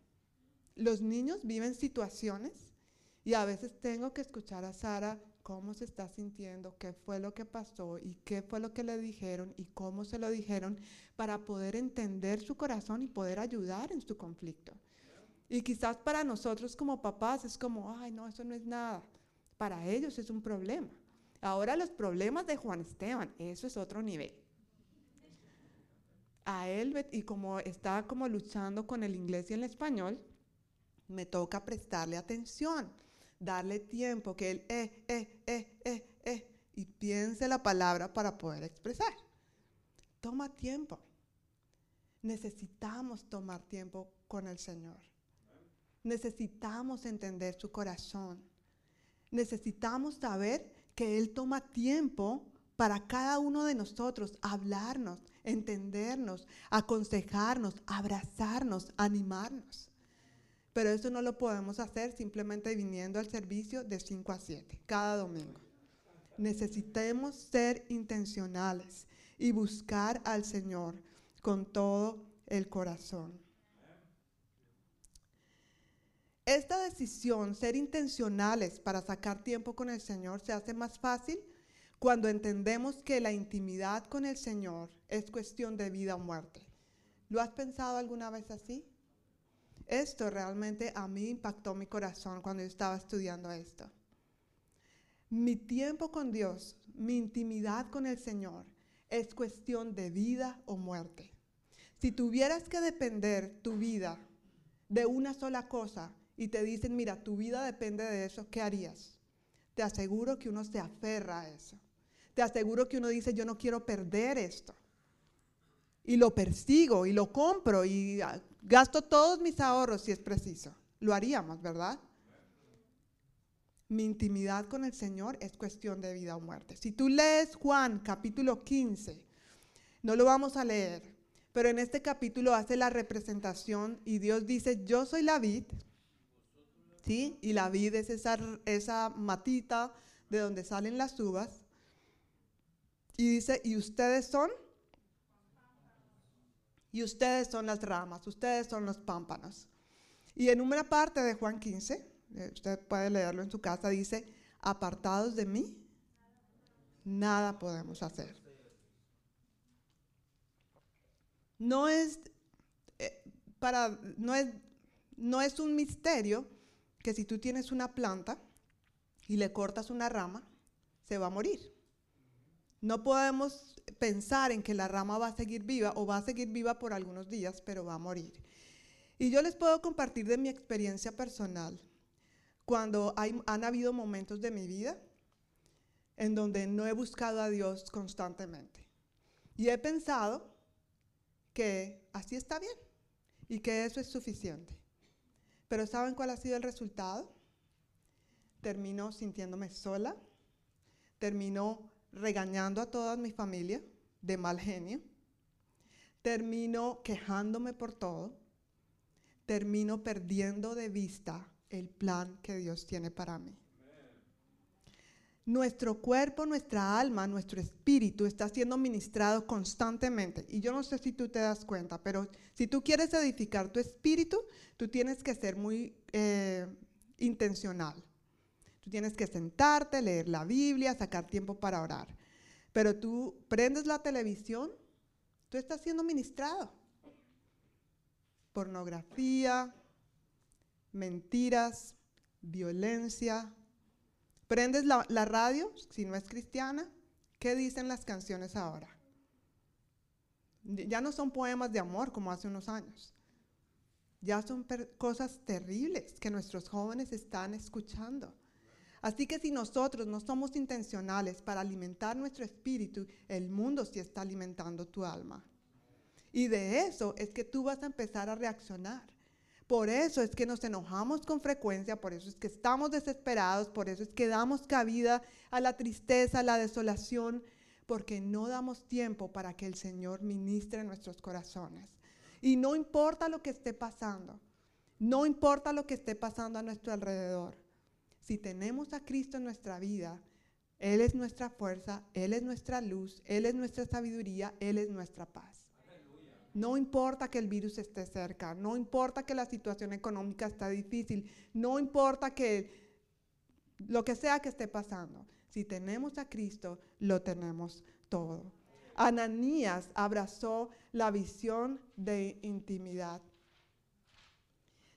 Los niños viven situaciones y a veces tengo que escuchar a Sara cómo se está sintiendo, qué fue lo que pasó y qué fue lo que le dijeron y cómo se lo dijeron para poder entender su corazón y poder ayudar en su conflicto. Y quizás para nosotros como papás es como, ay, no, eso no es nada. Para ellos es un problema. Ahora los problemas de Juan Esteban, eso es otro nivel. A él, y como está como luchando con el inglés y el español, me toca prestarle atención darle tiempo, que él, eh, eh, eh, eh, eh, y piense la palabra para poder expresar. Toma tiempo. Necesitamos tomar tiempo con el Señor. Necesitamos entender su corazón. Necesitamos saber que Él toma tiempo para cada uno de nosotros, hablarnos, entendernos, aconsejarnos, abrazarnos, animarnos. Pero eso no lo podemos hacer simplemente viniendo al servicio de 5 a 7, cada domingo. Necesitamos ser intencionales y buscar al Señor con todo el corazón. Esta decisión, ser intencionales para sacar tiempo con el Señor, se hace más fácil cuando entendemos que la intimidad con el Señor es cuestión de vida o muerte. ¿Lo has pensado alguna vez así? Esto realmente a mí impactó mi corazón cuando yo estaba estudiando esto. Mi tiempo con Dios, mi intimidad con el Señor es cuestión de vida o muerte. Si tuvieras que depender tu vida de una sola cosa y te dicen, mira, tu vida depende de eso, ¿qué harías? Te aseguro que uno se aferra a eso. Te aseguro que uno dice, yo no quiero perder esto. Y lo persigo y lo compro y ah, Gasto todos mis ahorros si es preciso. Lo haríamos, ¿verdad? Mi intimidad con el Señor es cuestión de vida o muerte. Si tú lees Juan capítulo 15, no lo vamos a leer, pero en este capítulo hace la representación y Dios dice, yo soy la vid, ¿sí? Y la vid es esa, esa matita de donde salen las uvas. Y dice, y ustedes son y ustedes son las ramas, ustedes son los pámpanos. Y en una parte de Juan 15, eh, usted puede leerlo en su casa, dice, apartados de mí, nada podemos hacer. No es, eh, para, no es, no es un misterio que si tú tienes una planta y le cortas una rama, se va a morir. No podemos pensar en que la rama va a seguir viva o va a seguir viva por algunos días, pero va a morir. Y yo les puedo compartir de mi experiencia personal, cuando han habido momentos de mi vida en donde no he buscado a Dios constantemente. Y he pensado que así está bien y que eso es suficiente. Pero ¿saben cuál ha sido el resultado? Termino sintiéndome sola, termino regañando a toda mi familia de mal genio, termino quejándome por todo, termino perdiendo de vista el plan que Dios tiene para mí. Nuestro cuerpo, nuestra alma, nuestro espíritu está siendo ministrado constantemente. Y yo no sé si tú te das cuenta, pero si tú quieres edificar tu espíritu, tú tienes que ser muy eh, intencional. Tú tienes que sentarte, leer la Biblia, sacar tiempo para orar. Pero tú prendes la televisión, tú estás siendo ministrado. Pornografía, mentiras, violencia. Prendes la, la radio, si no es cristiana, ¿qué dicen las canciones ahora? Ya no son poemas de amor como hace unos años. Ya son cosas terribles que nuestros jóvenes están escuchando. Así que si nosotros no somos intencionales para alimentar nuestro espíritu, el mundo sí está alimentando tu alma. Y de eso es que tú vas a empezar a reaccionar. Por eso es que nos enojamos con frecuencia, por eso es que estamos desesperados, por eso es que damos cabida a la tristeza, a la desolación, porque no damos tiempo para que el Señor ministre nuestros corazones. Y no importa lo que esté pasando, no importa lo que esté pasando a nuestro alrededor. Si tenemos a Cristo en nuestra vida, Él es nuestra fuerza, Él es nuestra luz, Él es nuestra sabiduría, Él es nuestra paz. No importa que el virus esté cerca, no importa que la situación económica está difícil, no importa que lo que sea que esté pasando. Si tenemos a Cristo, lo tenemos todo. Ananías abrazó la visión de intimidad.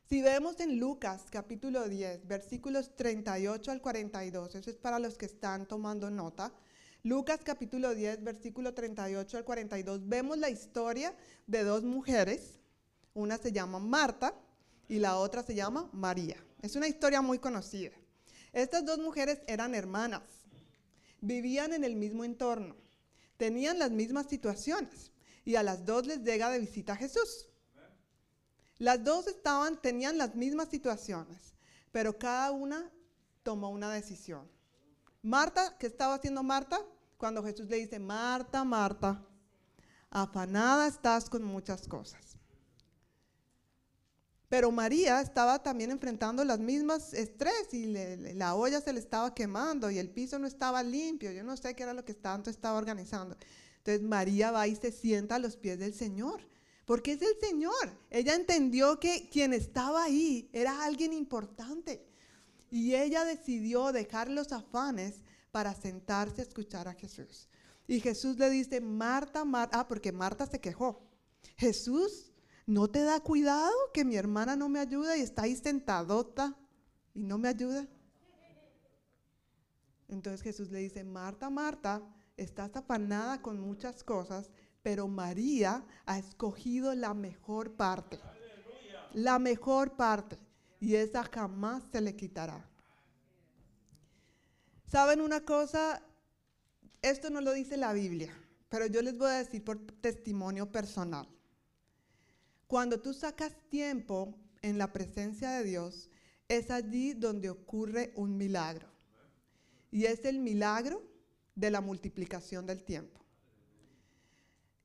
Si vemos en Lucas capítulo 10, versículos 38 al 42, eso es para los que están tomando nota. Lucas capítulo 10, versículo 38 al 42, vemos la historia de dos mujeres. Una se llama Marta y la otra se llama María. Es una historia muy conocida. Estas dos mujeres eran hermanas, vivían en el mismo entorno, tenían las mismas situaciones y a las dos les llega de visita Jesús. Las dos tenían las mismas situaciones, pero cada una tomó una decisión. Marta, ¿qué estaba haciendo Marta? Cuando Jesús le dice, Marta, Marta, afanada estás con muchas cosas. Pero María estaba también enfrentando las mismas estrés y la olla se le estaba quemando y el piso no estaba limpio. Yo no sé qué era lo que tanto estaba organizando. Entonces María va y se sienta a los pies del Señor porque es el Señor. Ella entendió que quien estaba ahí era alguien importante. Y ella decidió dejar los afanes para sentarse a escuchar a Jesús. Y Jesús le dice, Marta, Marta, ah, porque Marta se quejó. Jesús, ¿no te da cuidado que mi hermana no me ayuda y está ahí sentadota y no me ayuda? Entonces Jesús le dice, Marta, Marta, estás apanada con muchas cosas, pero María ha escogido la mejor parte. La mejor parte. Y esa jamás se le quitará. ¿Saben una cosa? Esto no lo dice la Biblia, pero yo les voy a decir por testimonio personal. Cuando tú sacas tiempo en la presencia de Dios, es allí donde ocurre un milagro. Y es el milagro de la multiplicación del tiempo.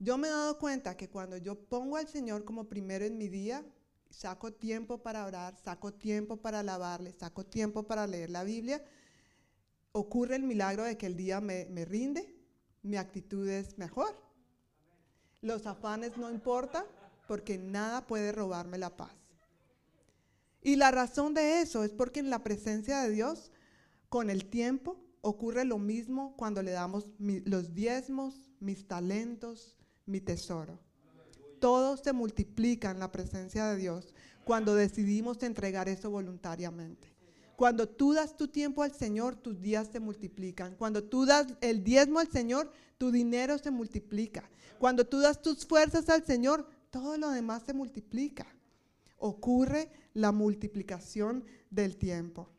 Yo me he dado cuenta que cuando yo pongo al Señor como primero en mi día, saco tiempo para orar, saco tiempo para alabarle, saco tiempo para leer la Biblia, ocurre el milagro de que el día me, rinde, mi actitud es mejor. Los afanes no importan porque nada puede robarme la paz. Y la razón de eso es porque en la presencia de Dios, con el tiempo, ocurre lo mismo cuando le damos los diezmos, mis talentos, mi tesoro. Todo se multiplica en la presencia de Dios cuando decidimos entregar eso voluntariamente. Cuando tú das tu tiempo al Señor, tus días se multiplican. Cuando tú das el diezmo al Señor, tu dinero se multiplica. Cuando tú das tus fuerzas al Señor, todo lo demás se multiplica. Ocurre la multiplicación del tiempo.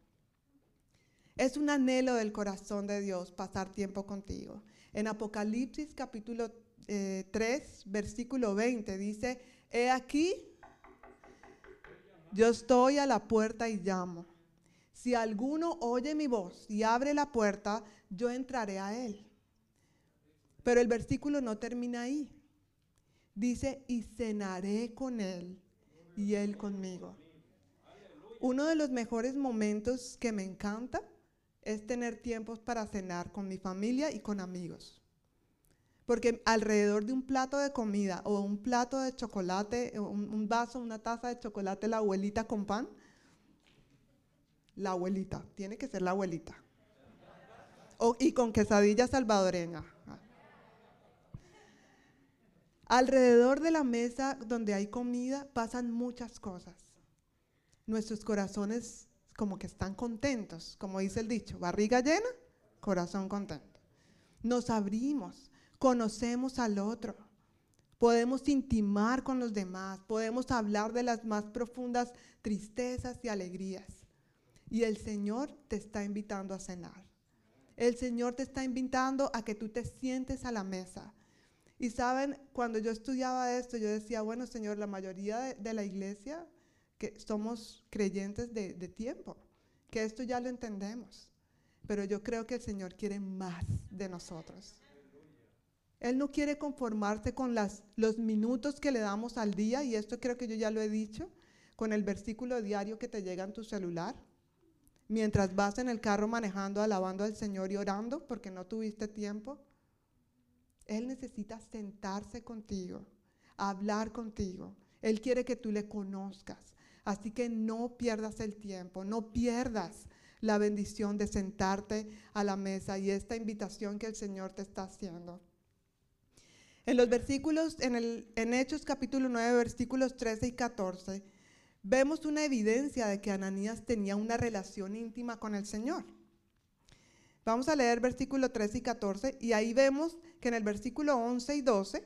Es un anhelo del corazón de Dios pasar tiempo contigo. En Apocalipsis capítulo eh, 3, versículo 20, dice, he aquí, yo estoy a la puerta y llamo. Si alguno oye mi voz y abre la puerta, yo entraré a él. Pero el versículo no termina ahí. Dice, y cenaré con él y él conmigo. Uno de los mejores momentos que me encanta es tener tiempos para cenar con mi familia y con amigos. Porque alrededor de un plato de comida o un plato de chocolate, un, un vaso, una taza de chocolate, la abuelita con pan, la abuelita, tiene que ser la abuelita. O, y con quesadilla salvadoreña. Alrededor de la mesa donde hay comida pasan muchas cosas. Nuestros corazones como que están contentos, como dice el dicho, barriga llena, corazón contento. Nos abrimos, conocemos al otro, podemos intimar con los demás, podemos hablar de las más profundas tristezas y alegrías. Y el Señor te está invitando a cenar. El Señor te está invitando a que tú te sientes a la mesa. Y saben, cuando yo estudiaba esto, yo decía, bueno, Señor, la mayoría de, la iglesia que somos creyentes de tiempo, que esto ya lo entendemos. Pero yo creo que el Señor quiere más de nosotros. Él no quiere conformarse con los minutos que le damos al día, y esto creo que yo ya lo he dicho, con el versículo diario que te llega en tu celular, mientras vas en el carro manejando, alabando al Señor y orando porque no tuviste tiempo. Él necesita sentarse contigo, hablar contigo. Él quiere que tú le conozcas. Así que no pierdas el tiempo, no pierdas la bendición de sentarte a la mesa y esta invitación que el Señor te está haciendo. En los versículos, en, el, en Hechos capítulo 9, versículos 13 y 14, vemos una evidencia de que Ananías tenía una relación íntima con el Señor. Vamos a leer versículo 13 y 14 y ahí vemos que en el versículo 11 y 12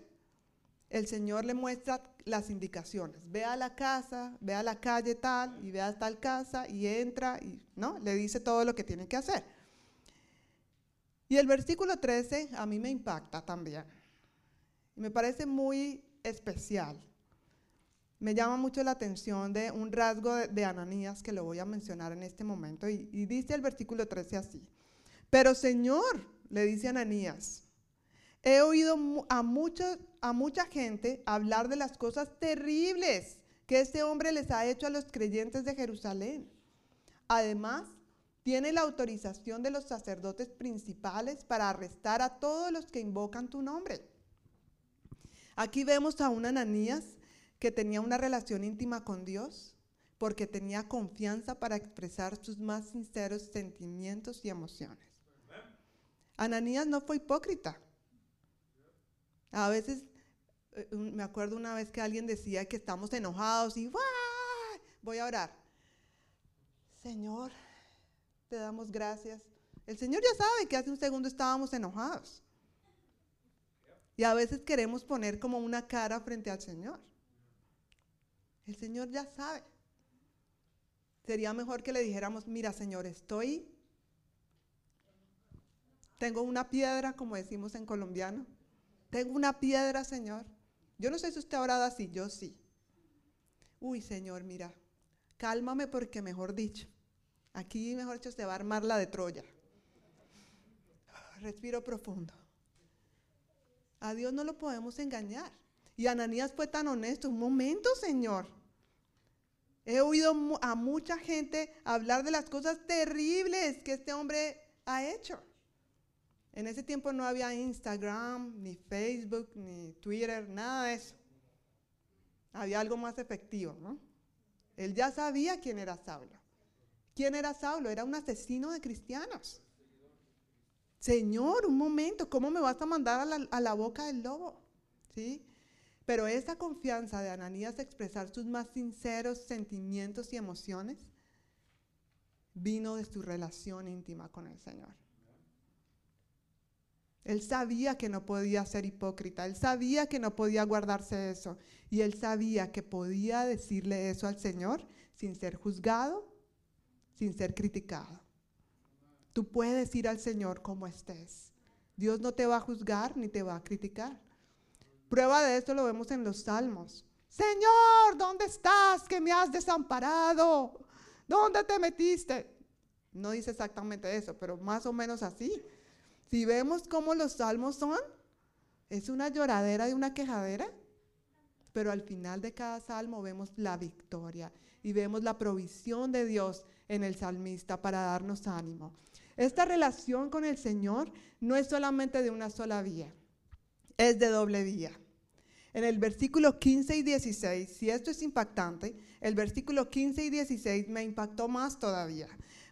el Señor le muestra las indicaciones. Ve a la casa, ve a la calle tal y ve a tal casa y entra y no, le dice todo lo que tiene que hacer. Y el versículo 13 a mí me impacta también. Me parece muy especial. Me llama mucho la atención de un rasgo de, Ananías que lo voy a mencionar en este momento. Y, y dice el versículo 13 así. Pero Señor, le dice Ananías, he oído a mucha, a mucha gente hablar de las cosas terribles que este hombre les ha hecho a los creyentes de Jerusalén. Además, tiene la autorización de los sacerdotes principales para arrestar a todos los que invocan tu nombre. Aquí vemos a un Ananías que tenía una relación íntima con Dios porque tenía confianza para expresar sus más sinceros sentimientos y emociones. Ananías no fue hipócrita. A veces, eh, me acuerdo una vez que alguien decía que estamos enojados y voy a orar. Señor, te damos gracias. El Señor ya sabe que hace un segundo estábamos enojados. Y a veces queremos poner como una cara frente al Señor. El Señor ya sabe. Sería mejor que le dijéramos, mira Señor, estoy tengo una piedra, como decimos en colombiano. Tengo una piedra, Señor. Yo no sé si usted ha orado así, yo sí. Uy, Señor, mira, cálmame porque, mejor dicho, aquí, mejor dicho, se va a armar la de Troya. Respiro profundo. A Dios no lo podemos engañar. Y Ananías fue tan honesto. Un momento, Señor. He oído a mucha gente hablar de las cosas terribles que este hombre ha hecho. En ese tiempo no había Instagram, ni Facebook, ni Twitter, nada de eso. Había algo más efectivo, ¿no? Él ya sabía quién era Saulo. ¿Quién era Saulo? Era un asesino de cristianos. Señor, un momento, ¿cómo me vas a mandar a la, boca del lobo? ¿Sí? Pero esa confianza de Ananías de expresar sus más sinceros sentimientos y emociones vino de su relación íntima con el Señor. Él sabía que no podía ser hipócrita, él sabía que no podía guardarse eso y él sabía que podía decirle eso al Señor sin ser juzgado, sin ser criticado. Tú puedes ir al Señor como estés. Dios no te va a juzgar ni te va a criticar. Prueba de esto lo vemos en los salmos. Señor, ¿dónde estás que me has desamparado? ¿Dónde te metiste? No dice exactamente eso, pero más o menos así. Si vemos cómo los salmos son, es una lloradera y una quejadera, pero al final de cada salmo vemos la victoria y vemos la provisión de Dios en el salmista para darnos ánimo. Esta relación con el Señor no es solamente de una sola vía, es de doble vía. En el versículo 15 y 16, si esto es impactante, el versículo 15 y 16 me impactó más todavía,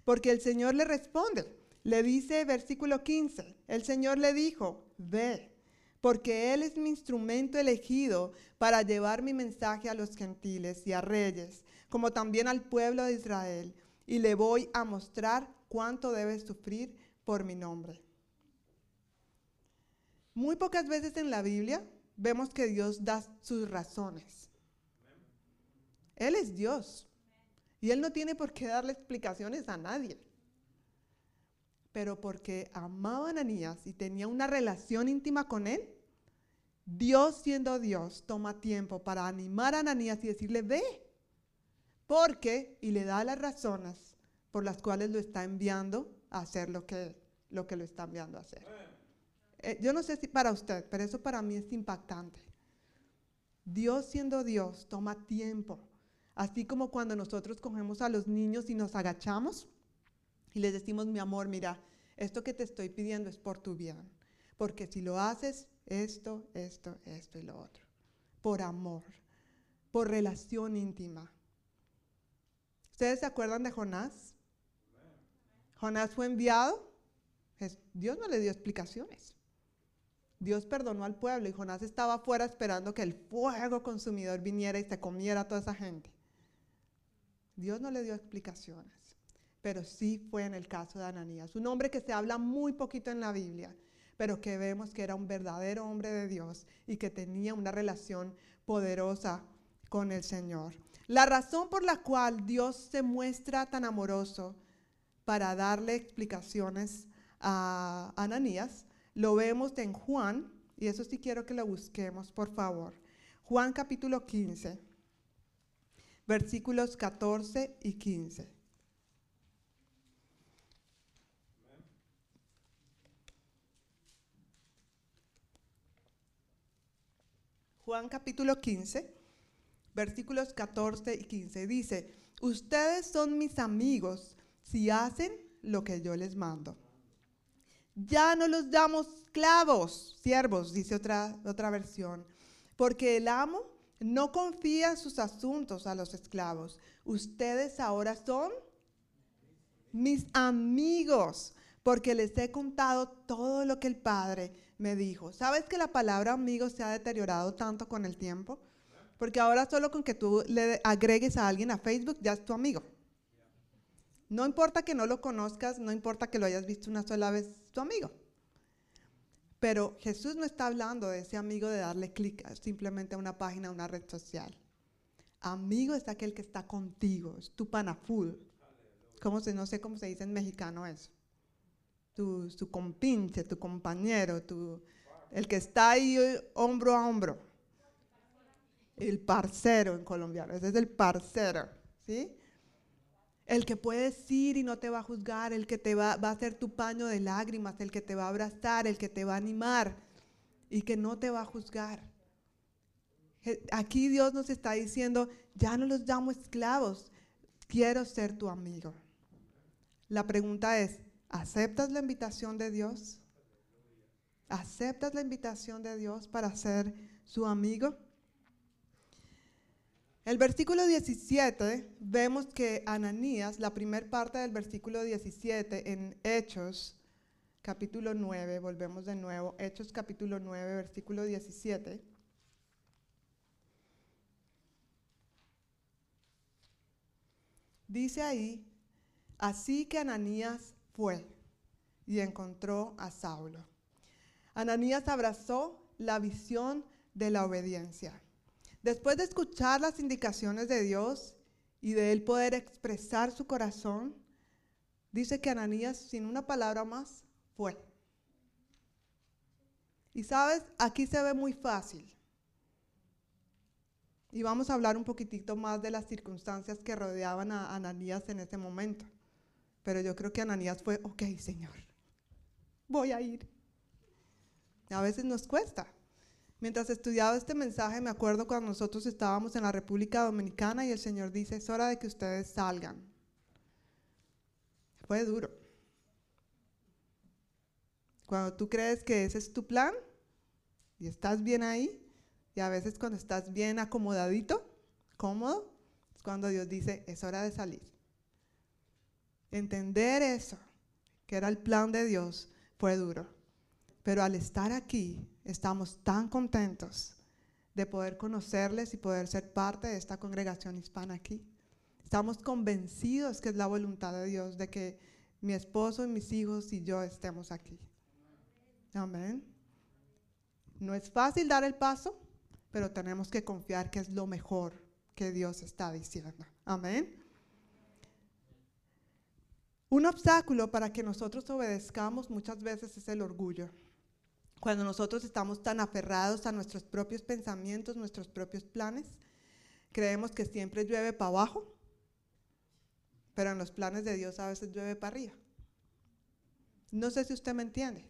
porque el Señor le responde, le dice versículo 15, el Señor le dijo, ve, porque Él es mi instrumento elegido para llevar mi mensaje a los gentiles y a reyes, como también al pueblo de Israel, y le voy a mostrar cuánto debe sufrir por mi nombre. Muy pocas veces en la Biblia vemos que Dios da sus razones. Él es Dios y Él no tiene por qué darle explicaciones a nadie. Pero porque amaba a Ananías y tenía una relación íntima con Él, Dios siendo Dios toma tiempo para animar a Ananías y decirle, ve, porque, y le da las razones por las cuales lo está enviando a hacer lo que lo, que lo está enviando a hacer. Eh, yo no sé si para usted, pero eso para mí es impactante. Dios siendo Dios toma tiempo. Así como cuando nosotros cogemos a los niños y nos agachamos y les decimos, mi amor, mira, esto que te estoy pidiendo es por tu bien. Porque si lo haces, esto, esto, esto y lo otro. Por amor, por relación íntima. ¿Ustedes se acuerdan de Jonás? Jonás fue enviado. Dios no le dio explicaciones. Dios perdonó al pueblo y Jonás estaba afuera esperando que el fuego consumidor viniera y se comiera a toda esa gente. Dios no le dio explicaciones, pero sí fue en el caso de Ananías, un hombre que se habla muy poquito en la Biblia, pero que vemos que era un verdadero hombre de Dios y que tenía una relación poderosa con el Señor. La razón por la cual Dios se muestra tan amoroso para darle explicaciones a Ananías lo vemos en Juan, y eso sí quiero que lo busquemos, por favor. Juan capítulo 15, versículos 14 y 15. Juan capítulo 15, versículos 14 y 15. Dice, ustedes son mis amigos si hacen lo que yo les mando. Ya no los damos esclavos, siervos, dice otra, otra versión, porque el amo no confía sus asuntos a los esclavos. Ustedes ahora son mis amigos, porque les he contado todo lo que el Padre me dijo. ¿Sabes que la palabra amigo se ha deteriorado tanto con el tiempo? Porque ahora solo con que tú le agregues a alguien a Facebook ya es tu amigo. No importa que no lo conozcas, no importa que lo hayas visto una sola vez, tu amigo. Pero Jesús no está hablando de ese amigo de darle clic simplemente a una página, a una red social. Amigo es aquel que está contigo, es tu panaful. ¿Cómo se, no sé cómo se dice en mexicano eso. Tu, tu compinche, tu compañero, tu, el que está ahí hombro a hombro. El parcero en colombiano, ese es el parcero, ¿sí? El que puedes ir y no te va a juzgar, el que te va, va a hacer tu paño de lágrimas, el que te va a abrazar, el que te va a animar y que no te va a juzgar. Aquí Dios nos está diciendo, ya no los llamo esclavos, quiero ser tu amigo. La pregunta es, ¿aceptas la invitación de Dios? ¿Aceptas la invitación de Dios para ser su amigo? El versículo 17, vemos que Ananías, la primera parte del versículo 17 en Hechos, capítulo 9, volvemos de nuevo, Hechos capítulo 9, versículo 17. Dice ahí, así que Ananías fue y encontró a Saulo. Ananías abrazó la visión de la obediencia. Después de escuchar las indicaciones de Dios y de él poder expresar su corazón, dice que Ananías, sin una palabra más, fue. Y sabes, aquí se ve muy fácil, y vamos a hablar un poquitito más de las circunstancias que rodeaban a Ananías en ese momento. Pero yo creo que Ananías fue, ok, Señor, voy a ir. A veces nos cuesta. Mientras estudiaba este mensaje, me acuerdo cuando nosotros estábamos en la República Dominicana y el Señor dice, es hora de que ustedes salgan. Fue duro. Cuando tú crees que ese es tu plan y estás bien ahí, y a veces cuando estás bien acomodadito, cómodo, es cuando Dios dice, es hora de salir. Entender eso, que era el plan de Dios, fue duro. Pero al estar aquí, estamos tan contentos de poder conocerles y poder ser parte de esta congregación hispana aquí. Estamos convencidos que es la voluntad de Dios de que mi esposo y mis hijos y yo estemos aquí. Amén. No es fácil dar el paso, pero tenemos que confiar que es lo mejor que Dios está diciendo. Amén. Un obstáculo para que nosotros obedezcamos muchas veces es el orgullo. Cuando nosotros estamos tan aferrados a nuestros propios pensamientos, nuestros propios planes, creemos que siempre llueve para abajo, pero en los planes de Dios a veces llueve para arriba. No sé si usted me entiende.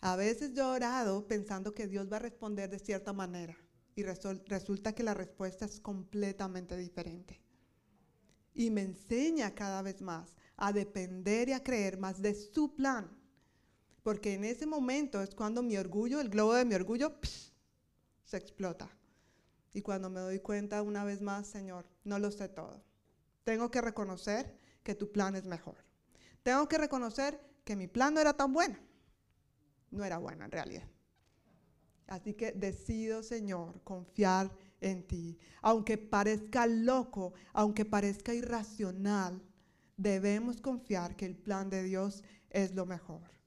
A veces yo he orado pensando que Dios va a responder de cierta manera y resulta que la respuesta es completamente diferente. Y me enseña cada vez más a depender y a creer más de su plan porque en ese momento es cuando mi orgullo, el globo de mi orgullo, se explota. Y cuando me doy cuenta una vez más, Señor, no lo sé todo. Tengo que reconocer que tu plan es mejor. Tengo que reconocer que mi plan no era tan bueno. No era bueno en realidad. Así que decido, Señor, confiar en ti. Aunque parezca loco, aunque parezca irracional, debemos confiar que el plan de Dios es lo mejor.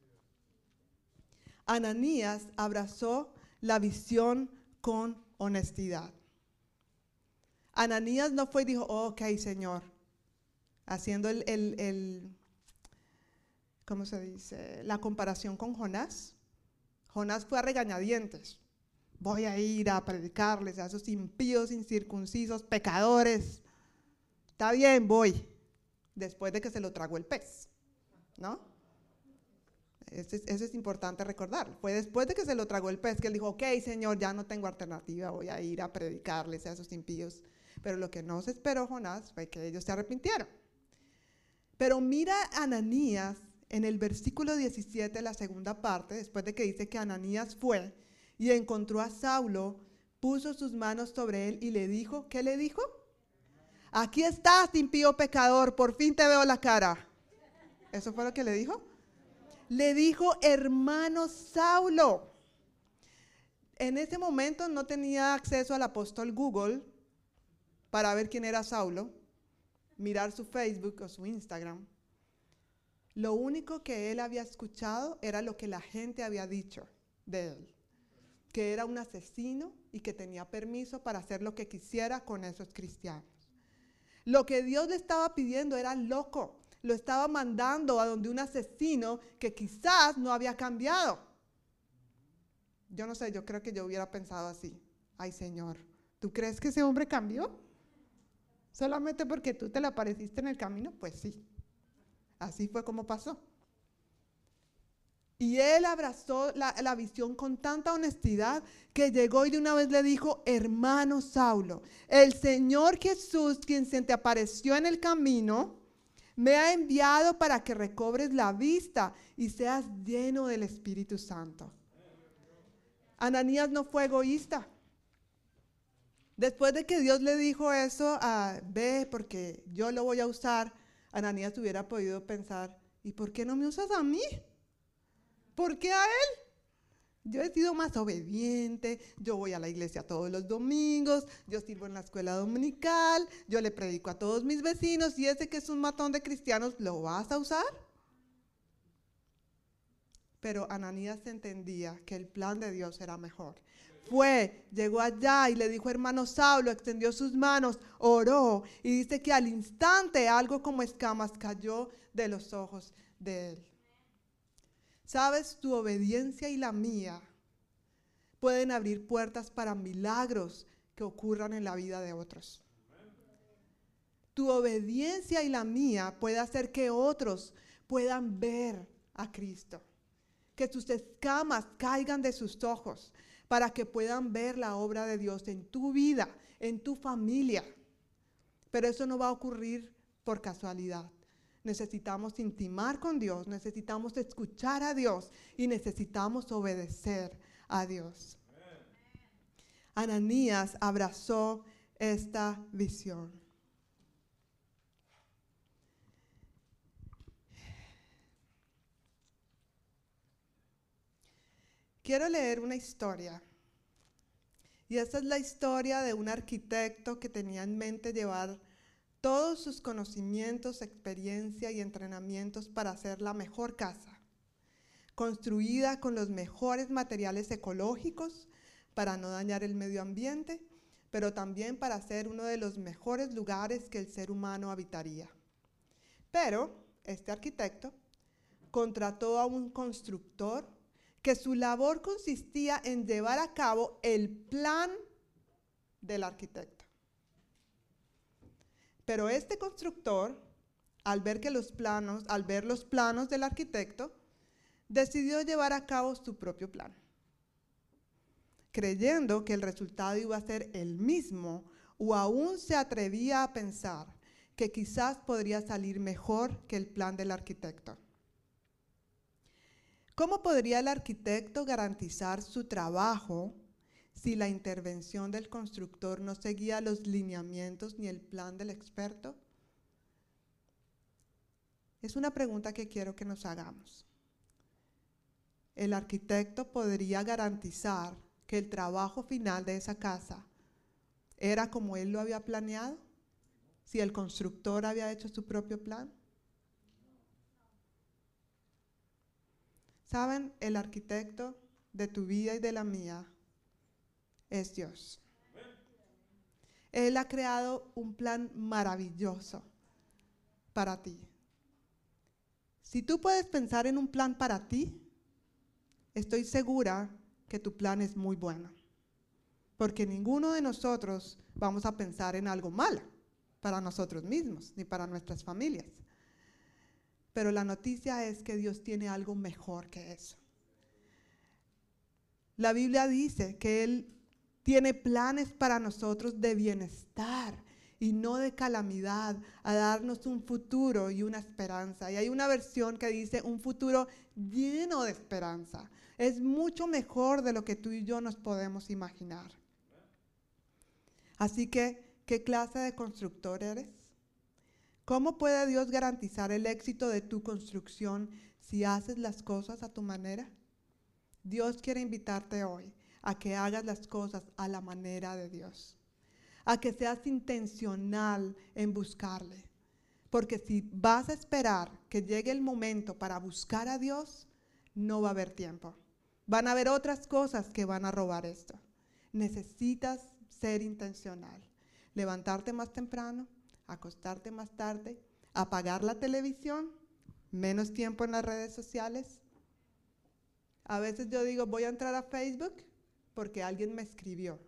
Ananías abrazó la visión con honestidad. Ananías no fue y dijo, ok, Señor, haciendo el, el, ¿cómo se dice? La comparación con Jonás. Jonás fue a regañadientes. Voy a ir a predicarles a esos impíos, incircuncisos, pecadores. Está bien, voy. Después de que se lo tragó el pez, ¿no? Eso es, importante recordar. Fue después de que se lo tragó el pez que él dijo, ok, Señor, ya no tengo alternativa, voy a ir a predicarles a esos impíos. Pero lo que no se esperó Jonás fue que ellos se arrepintieron. Pero mira Ananías en el versículo 17, la segunda parte, después de que dice que Ananías fue y encontró a Saulo, puso sus manos sobre él y le dijo, ¿qué le dijo? Aquí estás, impío pecador, por fin te veo la cara. ¿Eso fue lo que le dijo? Le dijo, hermano Saulo. En ese momento no tenía acceso al apóstol Google para ver quién era Saulo, mirar su Facebook o su Instagram. Lo único que él había escuchado era lo que la gente había dicho de él, que era un asesino y que tenía permiso para hacer lo que quisiera con esos cristianos. Lo que Dios le estaba pidiendo era loco, lo estaba mandando a donde un asesino que quizás no había cambiado. Yo no sé, yo creo que yo hubiera pensado así. Ay Señor, ¿tú crees que ese hombre cambió? Solamente porque tú te le apareciste en el camino, pues sí. Así fue como pasó. Y él abrazó la, la, visión con tanta honestidad que llegó y de una vez le dijo, hermano Saulo, el Señor Jesús, quien se te apareció en el camino, me ha enviado para que recobres la vista y seas lleno del Espíritu Santo. Ananías no fue egoísta. Después de que Dios le dijo eso, a ve porque yo lo voy a usar, Ananías hubiera podido pensar, ¿y por qué no me usas a mí? ¿Por qué a él? Yo he sido más obediente, yo voy a la iglesia todos los domingos, yo sirvo en la escuela dominical, yo le predico a todos mis vecinos y ese que es un matón de cristianos, ¿lo vas a usar? Pero Ananías entendía que el plan de Dios era mejor. Fue, llegó allá y le dijo, hermano Saulo, extendió sus manos, oró y dice que al instante algo como escamas cayó de los ojos de él. Sabes, tu obediencia y la mía pueden abrir puertas para milagros que ocurran en la vida de otros. Tu obediencia y la mía puede hacer que otros puedan ver a Cristo. Que tus escamas caigan de sus ojos para que puedan ver la obra de Dios en tu vida, en tu familia. Pero eso no va a ocurrir por casualidad. Necesitamos intimar con Dios, necesitamos escuchar a Dios y necesitamos obedecer a Dios. Ananías abrazó esta visión. Quiero leer una historia. Y esta es la historia de un arquitecto que tenía en mente llevar todos sus conocimientos, experiencia y entrenamientos para hacer la mejor casa, construida con los mejores materiales ecológicos para no dañar el medio ambiente, pero también para ser uno de los mejores lugares que el ser humano habitaría. Pero este arquitecto contrató a un constructor que su labor consistía en llevar a cabo el plan del arquitecto. Pero este constructor, al ver que los planos, al ver los planos del arquitecto, decidió llevar a cabo su propio plan, creyendo que el resultado iba a ser el mismo o aún se atrevía a pensar que quizás podría salir mejor que el plan del arquitecto. ¿Cómo podría el arquitecto garantizar su trabajo si la intervención del constructor no seguía los lineamientos ni el plan del experto? Es una pregunta que quiero que nos hagamos. ¿El arquitecto podría garantizar que el trabajo final de esa casa era como él lo había planeado? Si el constructor había hecho su propio plan. Saben, el arquitecto de tu vida y de la mía es Dios. Él ha creado un plan maravilloso para ti. Si tú puedes pensar en un plan para ti, estoy segura que tu plan es muy bueno. Porque ninguno de nosotros vamos a pensar en algo malo para nosotros mismos ni para nuestras familias. Pero la noticia es que Dios tiene algo mejor que eso. La Biblia dice que Él tiene planes para nosotros de bienestar y no de calamidad, a darnos un futuro y una esperanza. Y hay una versión que dice un futuro lleno de esperanza. Es mucho mejor de lo que tú y yo nos podemos imaginar. Así que, ¿qué clase de constructor eres? ¿Cómo puede Dios garantizar el éxito de tu construcción si haces las cosas a tu manera? Dios quiere invitarte hoy a que hagas las cosas a la manera de Dios, a que seas intencional en buscarle. Porque si vas a esperar que llegue el momento para buscar a Dios, no va a haber tiempo. Van a haber otras cosas que van a robar esto. Necesitas ser intencional. Levantarte más temprano, acostarte más tarde, apagar la televisión, menos tiempo en las redes sociales. A veces yo digo, voy a entrar a Facebook porque alguien me escribió.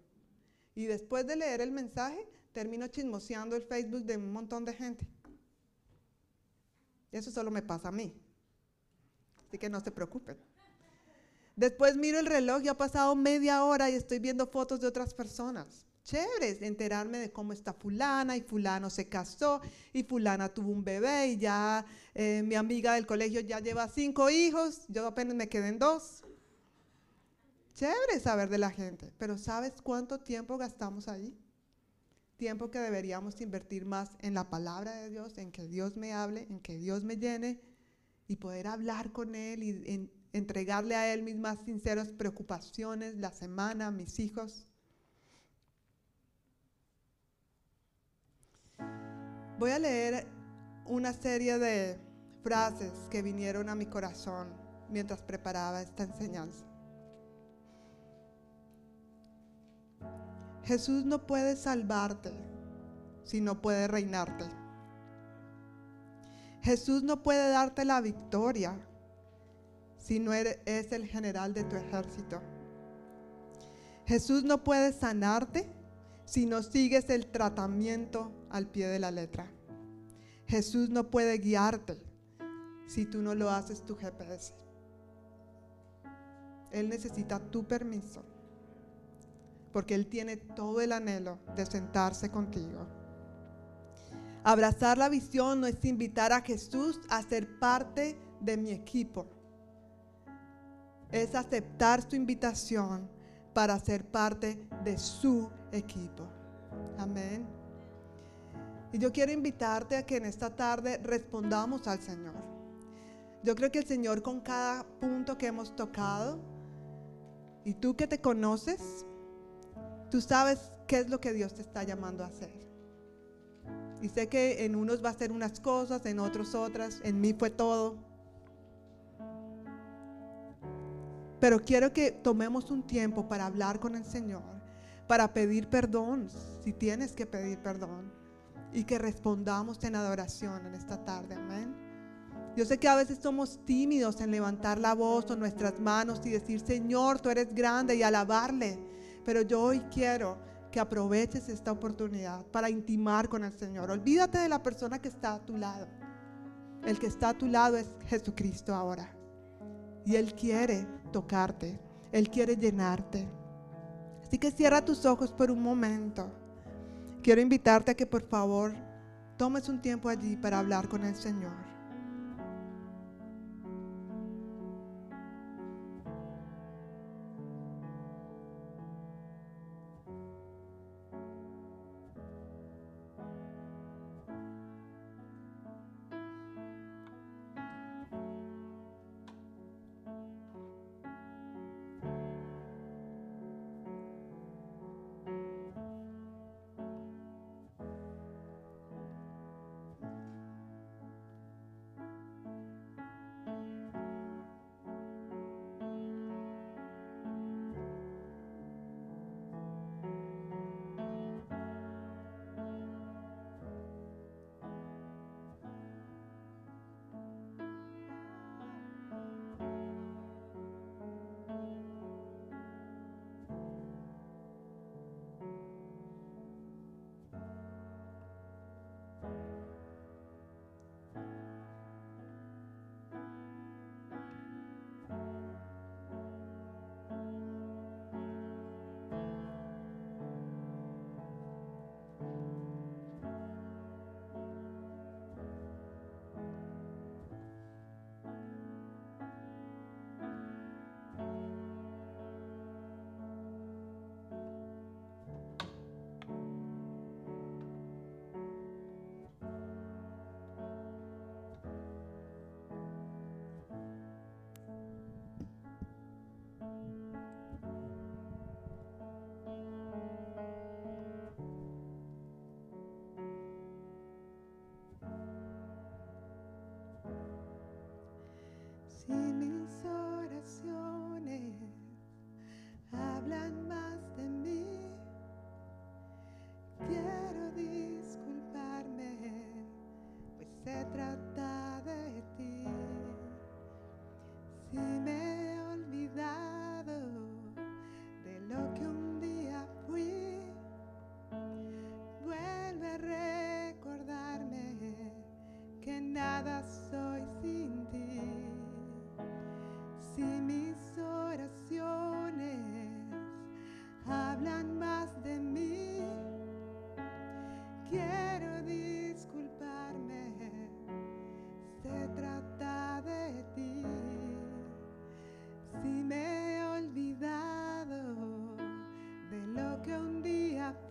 Y después de leer el mensaje, termino chismoseando el Facebook de un montón de gente. Eso solo me pasa a mí. Así que no se preocupen. Después miro el reloj y ha pasado media hora y estoy viendo fotos de otras personas chévere enterarme de cómo está fulana y fulano se casó y fulana tuvo un bebé y ya eh, mi amiga del colegio ya lleva cinco hijos, yo apenas me quedé en dos. Chévere saber de la gente, pero ¿sabes cuánto tiempo gastamos ahí? Tiempo que deberíamos invertir más en la palabra de Dios, en que Dios me hable, en que Dios me llene y poder hablar con Él y entregarle a Él mis más sinceras preocupaciones, la semana, mis hijos. Voy a leer una serie de frases que vinieron a mi corazón mientras preparaba esta enseñanza. Jesús no puede salvarte si no puede reinarte. Jesús no puede darte la victoria si no es el general de tu ejército. Jesús no puede sanarte si no sigues el tratamiento al pie de la letra. Jesús no puede guiarte si tú no lo haces tu GPS. Él necesita tu permiso, porque Él tiene todo el anhelo de sentarse contigo. Abrazar la visión no es invitar a Jesús a ser parte de mi equipo. Es aceptar su invitación para ser parte de su equipo. Amén. Y yo quiero invitarte a que en esta tarde respondamos al Señor. Yo creo que el Señor con cada punto que hemos tocado, y tú que te conoces, tú sabes qué es lo que Dios te está llamando a hacer. Y sé que en unos va a ser unas cosas, en otros otras, en mí fue todo. Pero quiero que tomemos un tiempo para hablar con el Señor, para pedir perdón, si tienes que pedir perdón, y que respondamos en adoración en esta tarde. Amén. Yo sé que a veces somos tímidos en levantar la voz o nuestras manos y decir, Señor, tú eres grande y alabarle. Pero yo hoy quiero que aproveches esta oportunidad para intimar con el Señor. Olvídate de la persona que está a tu lado. El que está a tu lado es Jesucristo ahora. Y Él quiere tocarte. Él quiere llenarte. Así que cierra tus ojos por un momento. Quiero invitarte a que por favor tomes un tiempo allí para hablar con el Señor.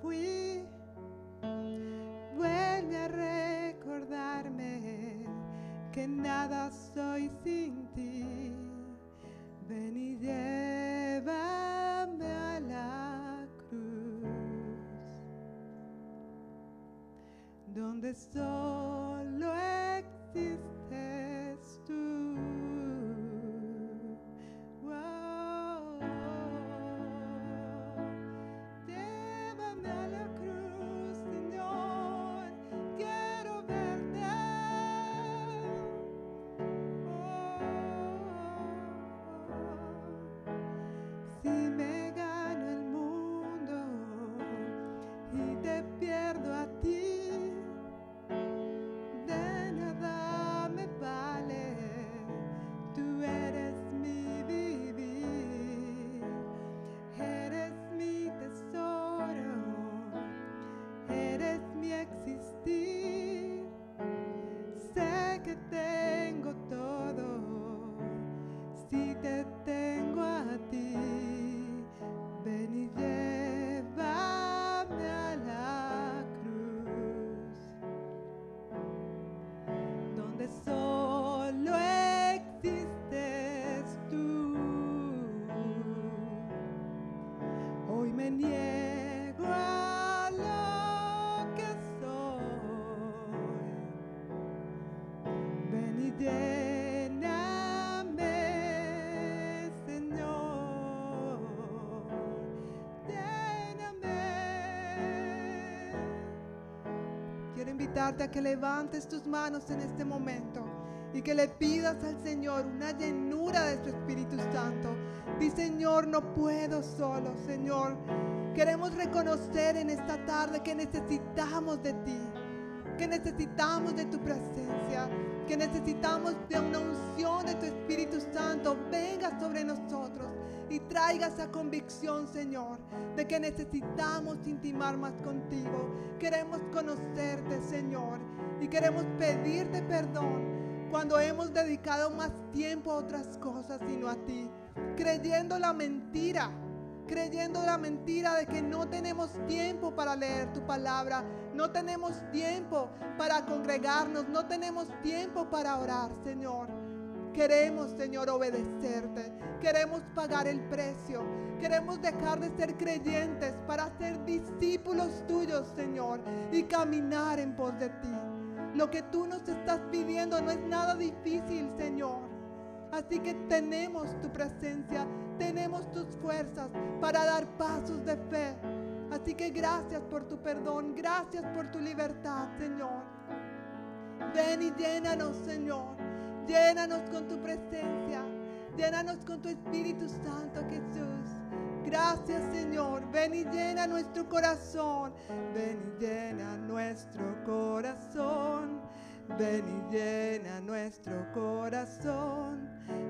Fui, vuelve a recordarme que nada soy sin ti. Invitarte a que levantes tus manos en este momento y que le pidas al Señor una llenura de su Espíritu Santo. Di, Señor, no puedo solo, Señor. Queremos reconocer en esta tarde que necesitamos de ti, que necesitamos de tu presencia, que necesitamos de una unción de tu Espíritu Santo. Venga sobre nosotros y traiga esa convicción, Señor, de que necesitamos intimar más contigo. Queremos conocerte, Señor, y queremos pedirte perdón cuando hemos dedicado más tiempo a otras cosas sino a ti, creyendo la mentira, creyendo la mentira de que no tenemos tiempo para leer tu palabra, no tenemos tiempo para congregarnos, no tenemos tiempo para orar, Señor. Queremos, Señor, obedecerte. Queremos pagar el precio. Queremos dejar de ser creyentes para ser discípulos tuyos, Señor, y caminar en pos de ti. Lo que tú nos estás pidiendo no es nada difícil, Señor. Así que tenemos tu presencia, tenemos tus fuerzas para dar pasos de fe. Así que gracias por tu perdón, gracias por tu libertad, Señor. Ven y llénanos, Señor. Llénanos con tu presencia. Llénanos con tu Espíritu Santo, Jesús. Gracias, Señor. Ven y llena nuestro corazón. Ven y llena nuestro corazón. Ven y llena nuestro corazón.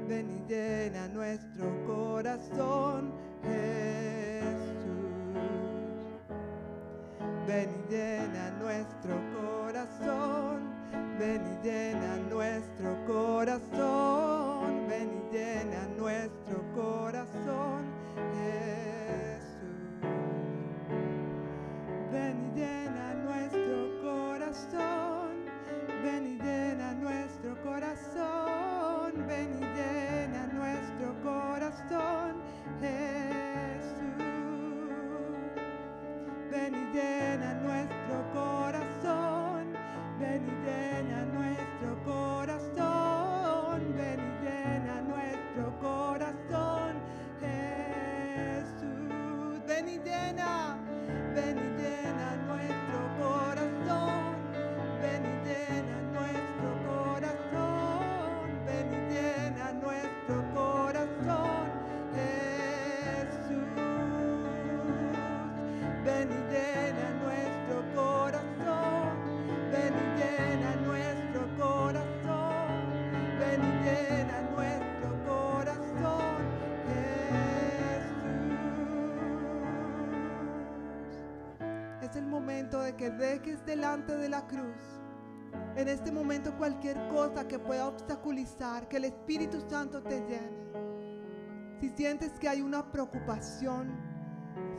Ven y llena nuestro corazón, Jesús. Ven y llena nuestro corazón. Ven y llena nuestro corazón. Ven y llena nuestro corazón, Jesús. Ven y llena nuestro corazón. Ven y llena nuestro corazón. Ven y llena nuestro corazón, Jesús. Ven y llena nuestro corazón. Que dejes delante de la cruz. En este momento cualquier cosa que pueda obstaculizar, que el Espíritu Santo te llene. Si sientes que hay una preocupación,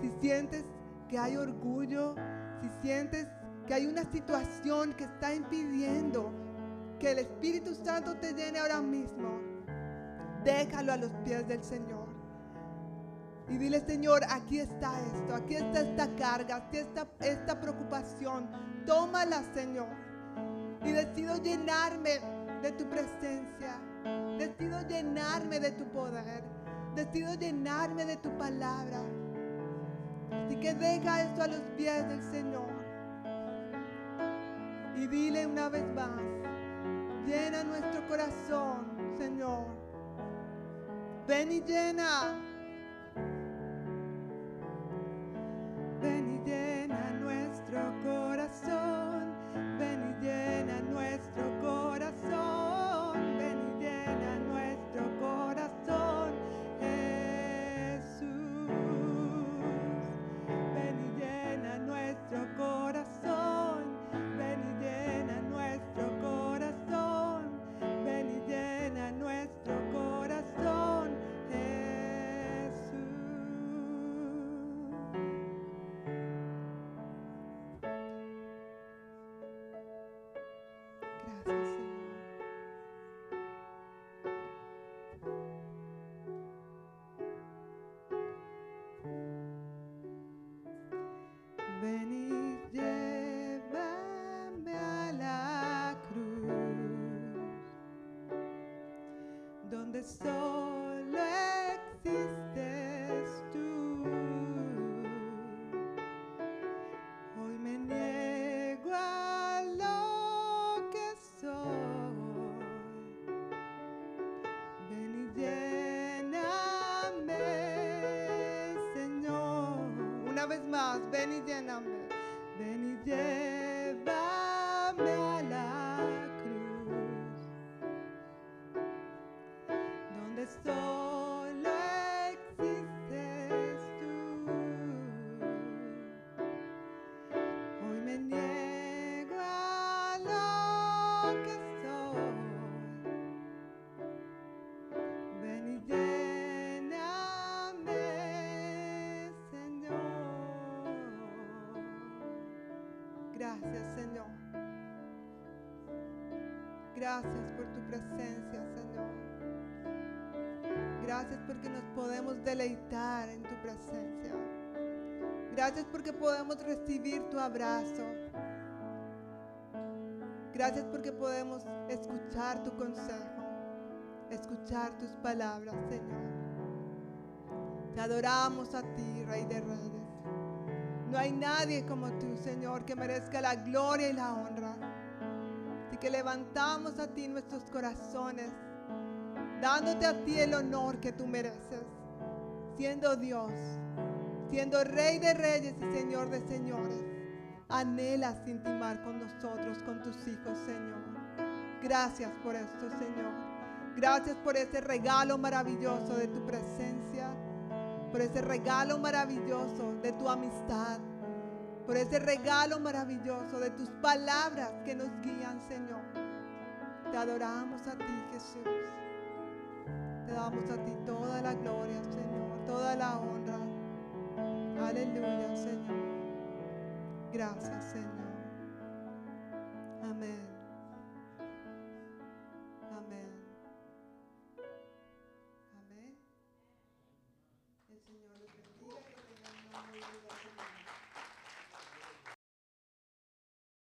si sientes que hay orgullo, si sientes que hay una situación que está impidiendo que el Espíritu Santo te llene ahora mismo, déjalo a los pies del Señor. Y dile, Señor, aquí está esto, aquí está esta carga, aquí está esta preocupación. Tómala, Señor. Y decido llenarme de tu presencia. Decido llenarme de tu poder. Decido llenarme de tu palabra. Así que deja esto a los pies del Señor. Y dile una vez más, llena nuestro corazón, Señor. Ven y llena. Ven y llena nuestro corazón. Donde solo existes tú. Hoy me niego a lo que soy. Ven y lléname, Señor. Una vez más, ven y lléname. Podemos recibir tu abrazo. Gracias porque podemos escuchar tu consejo, escuchar tus palabras, Señor. Te adoramos a ti, Rey de Reyes. No hay nadie como tú, Señor, que merezca la gloria y la honra. Así que levantamos a ti nuestros corazones, dándote a ti el honor que tú mereces, siendo Dios, siendo Rey de Reyes y Señor de Señores. Anhelas intimar con nosotros, con tus hijos, Señor. Gracias por esto, Señor. Gracias por ese regalo maravilloso de tu presencia, por ese regalo maravilloso de tu amistad, por ese regalo maravilloso de tus palabras que nos guían, Señor. Te adoramos a ti, Jesús. Te damos a ti toda la gloria, Señor, toda la honra. Aleluya, Señor. Gracias, Señor.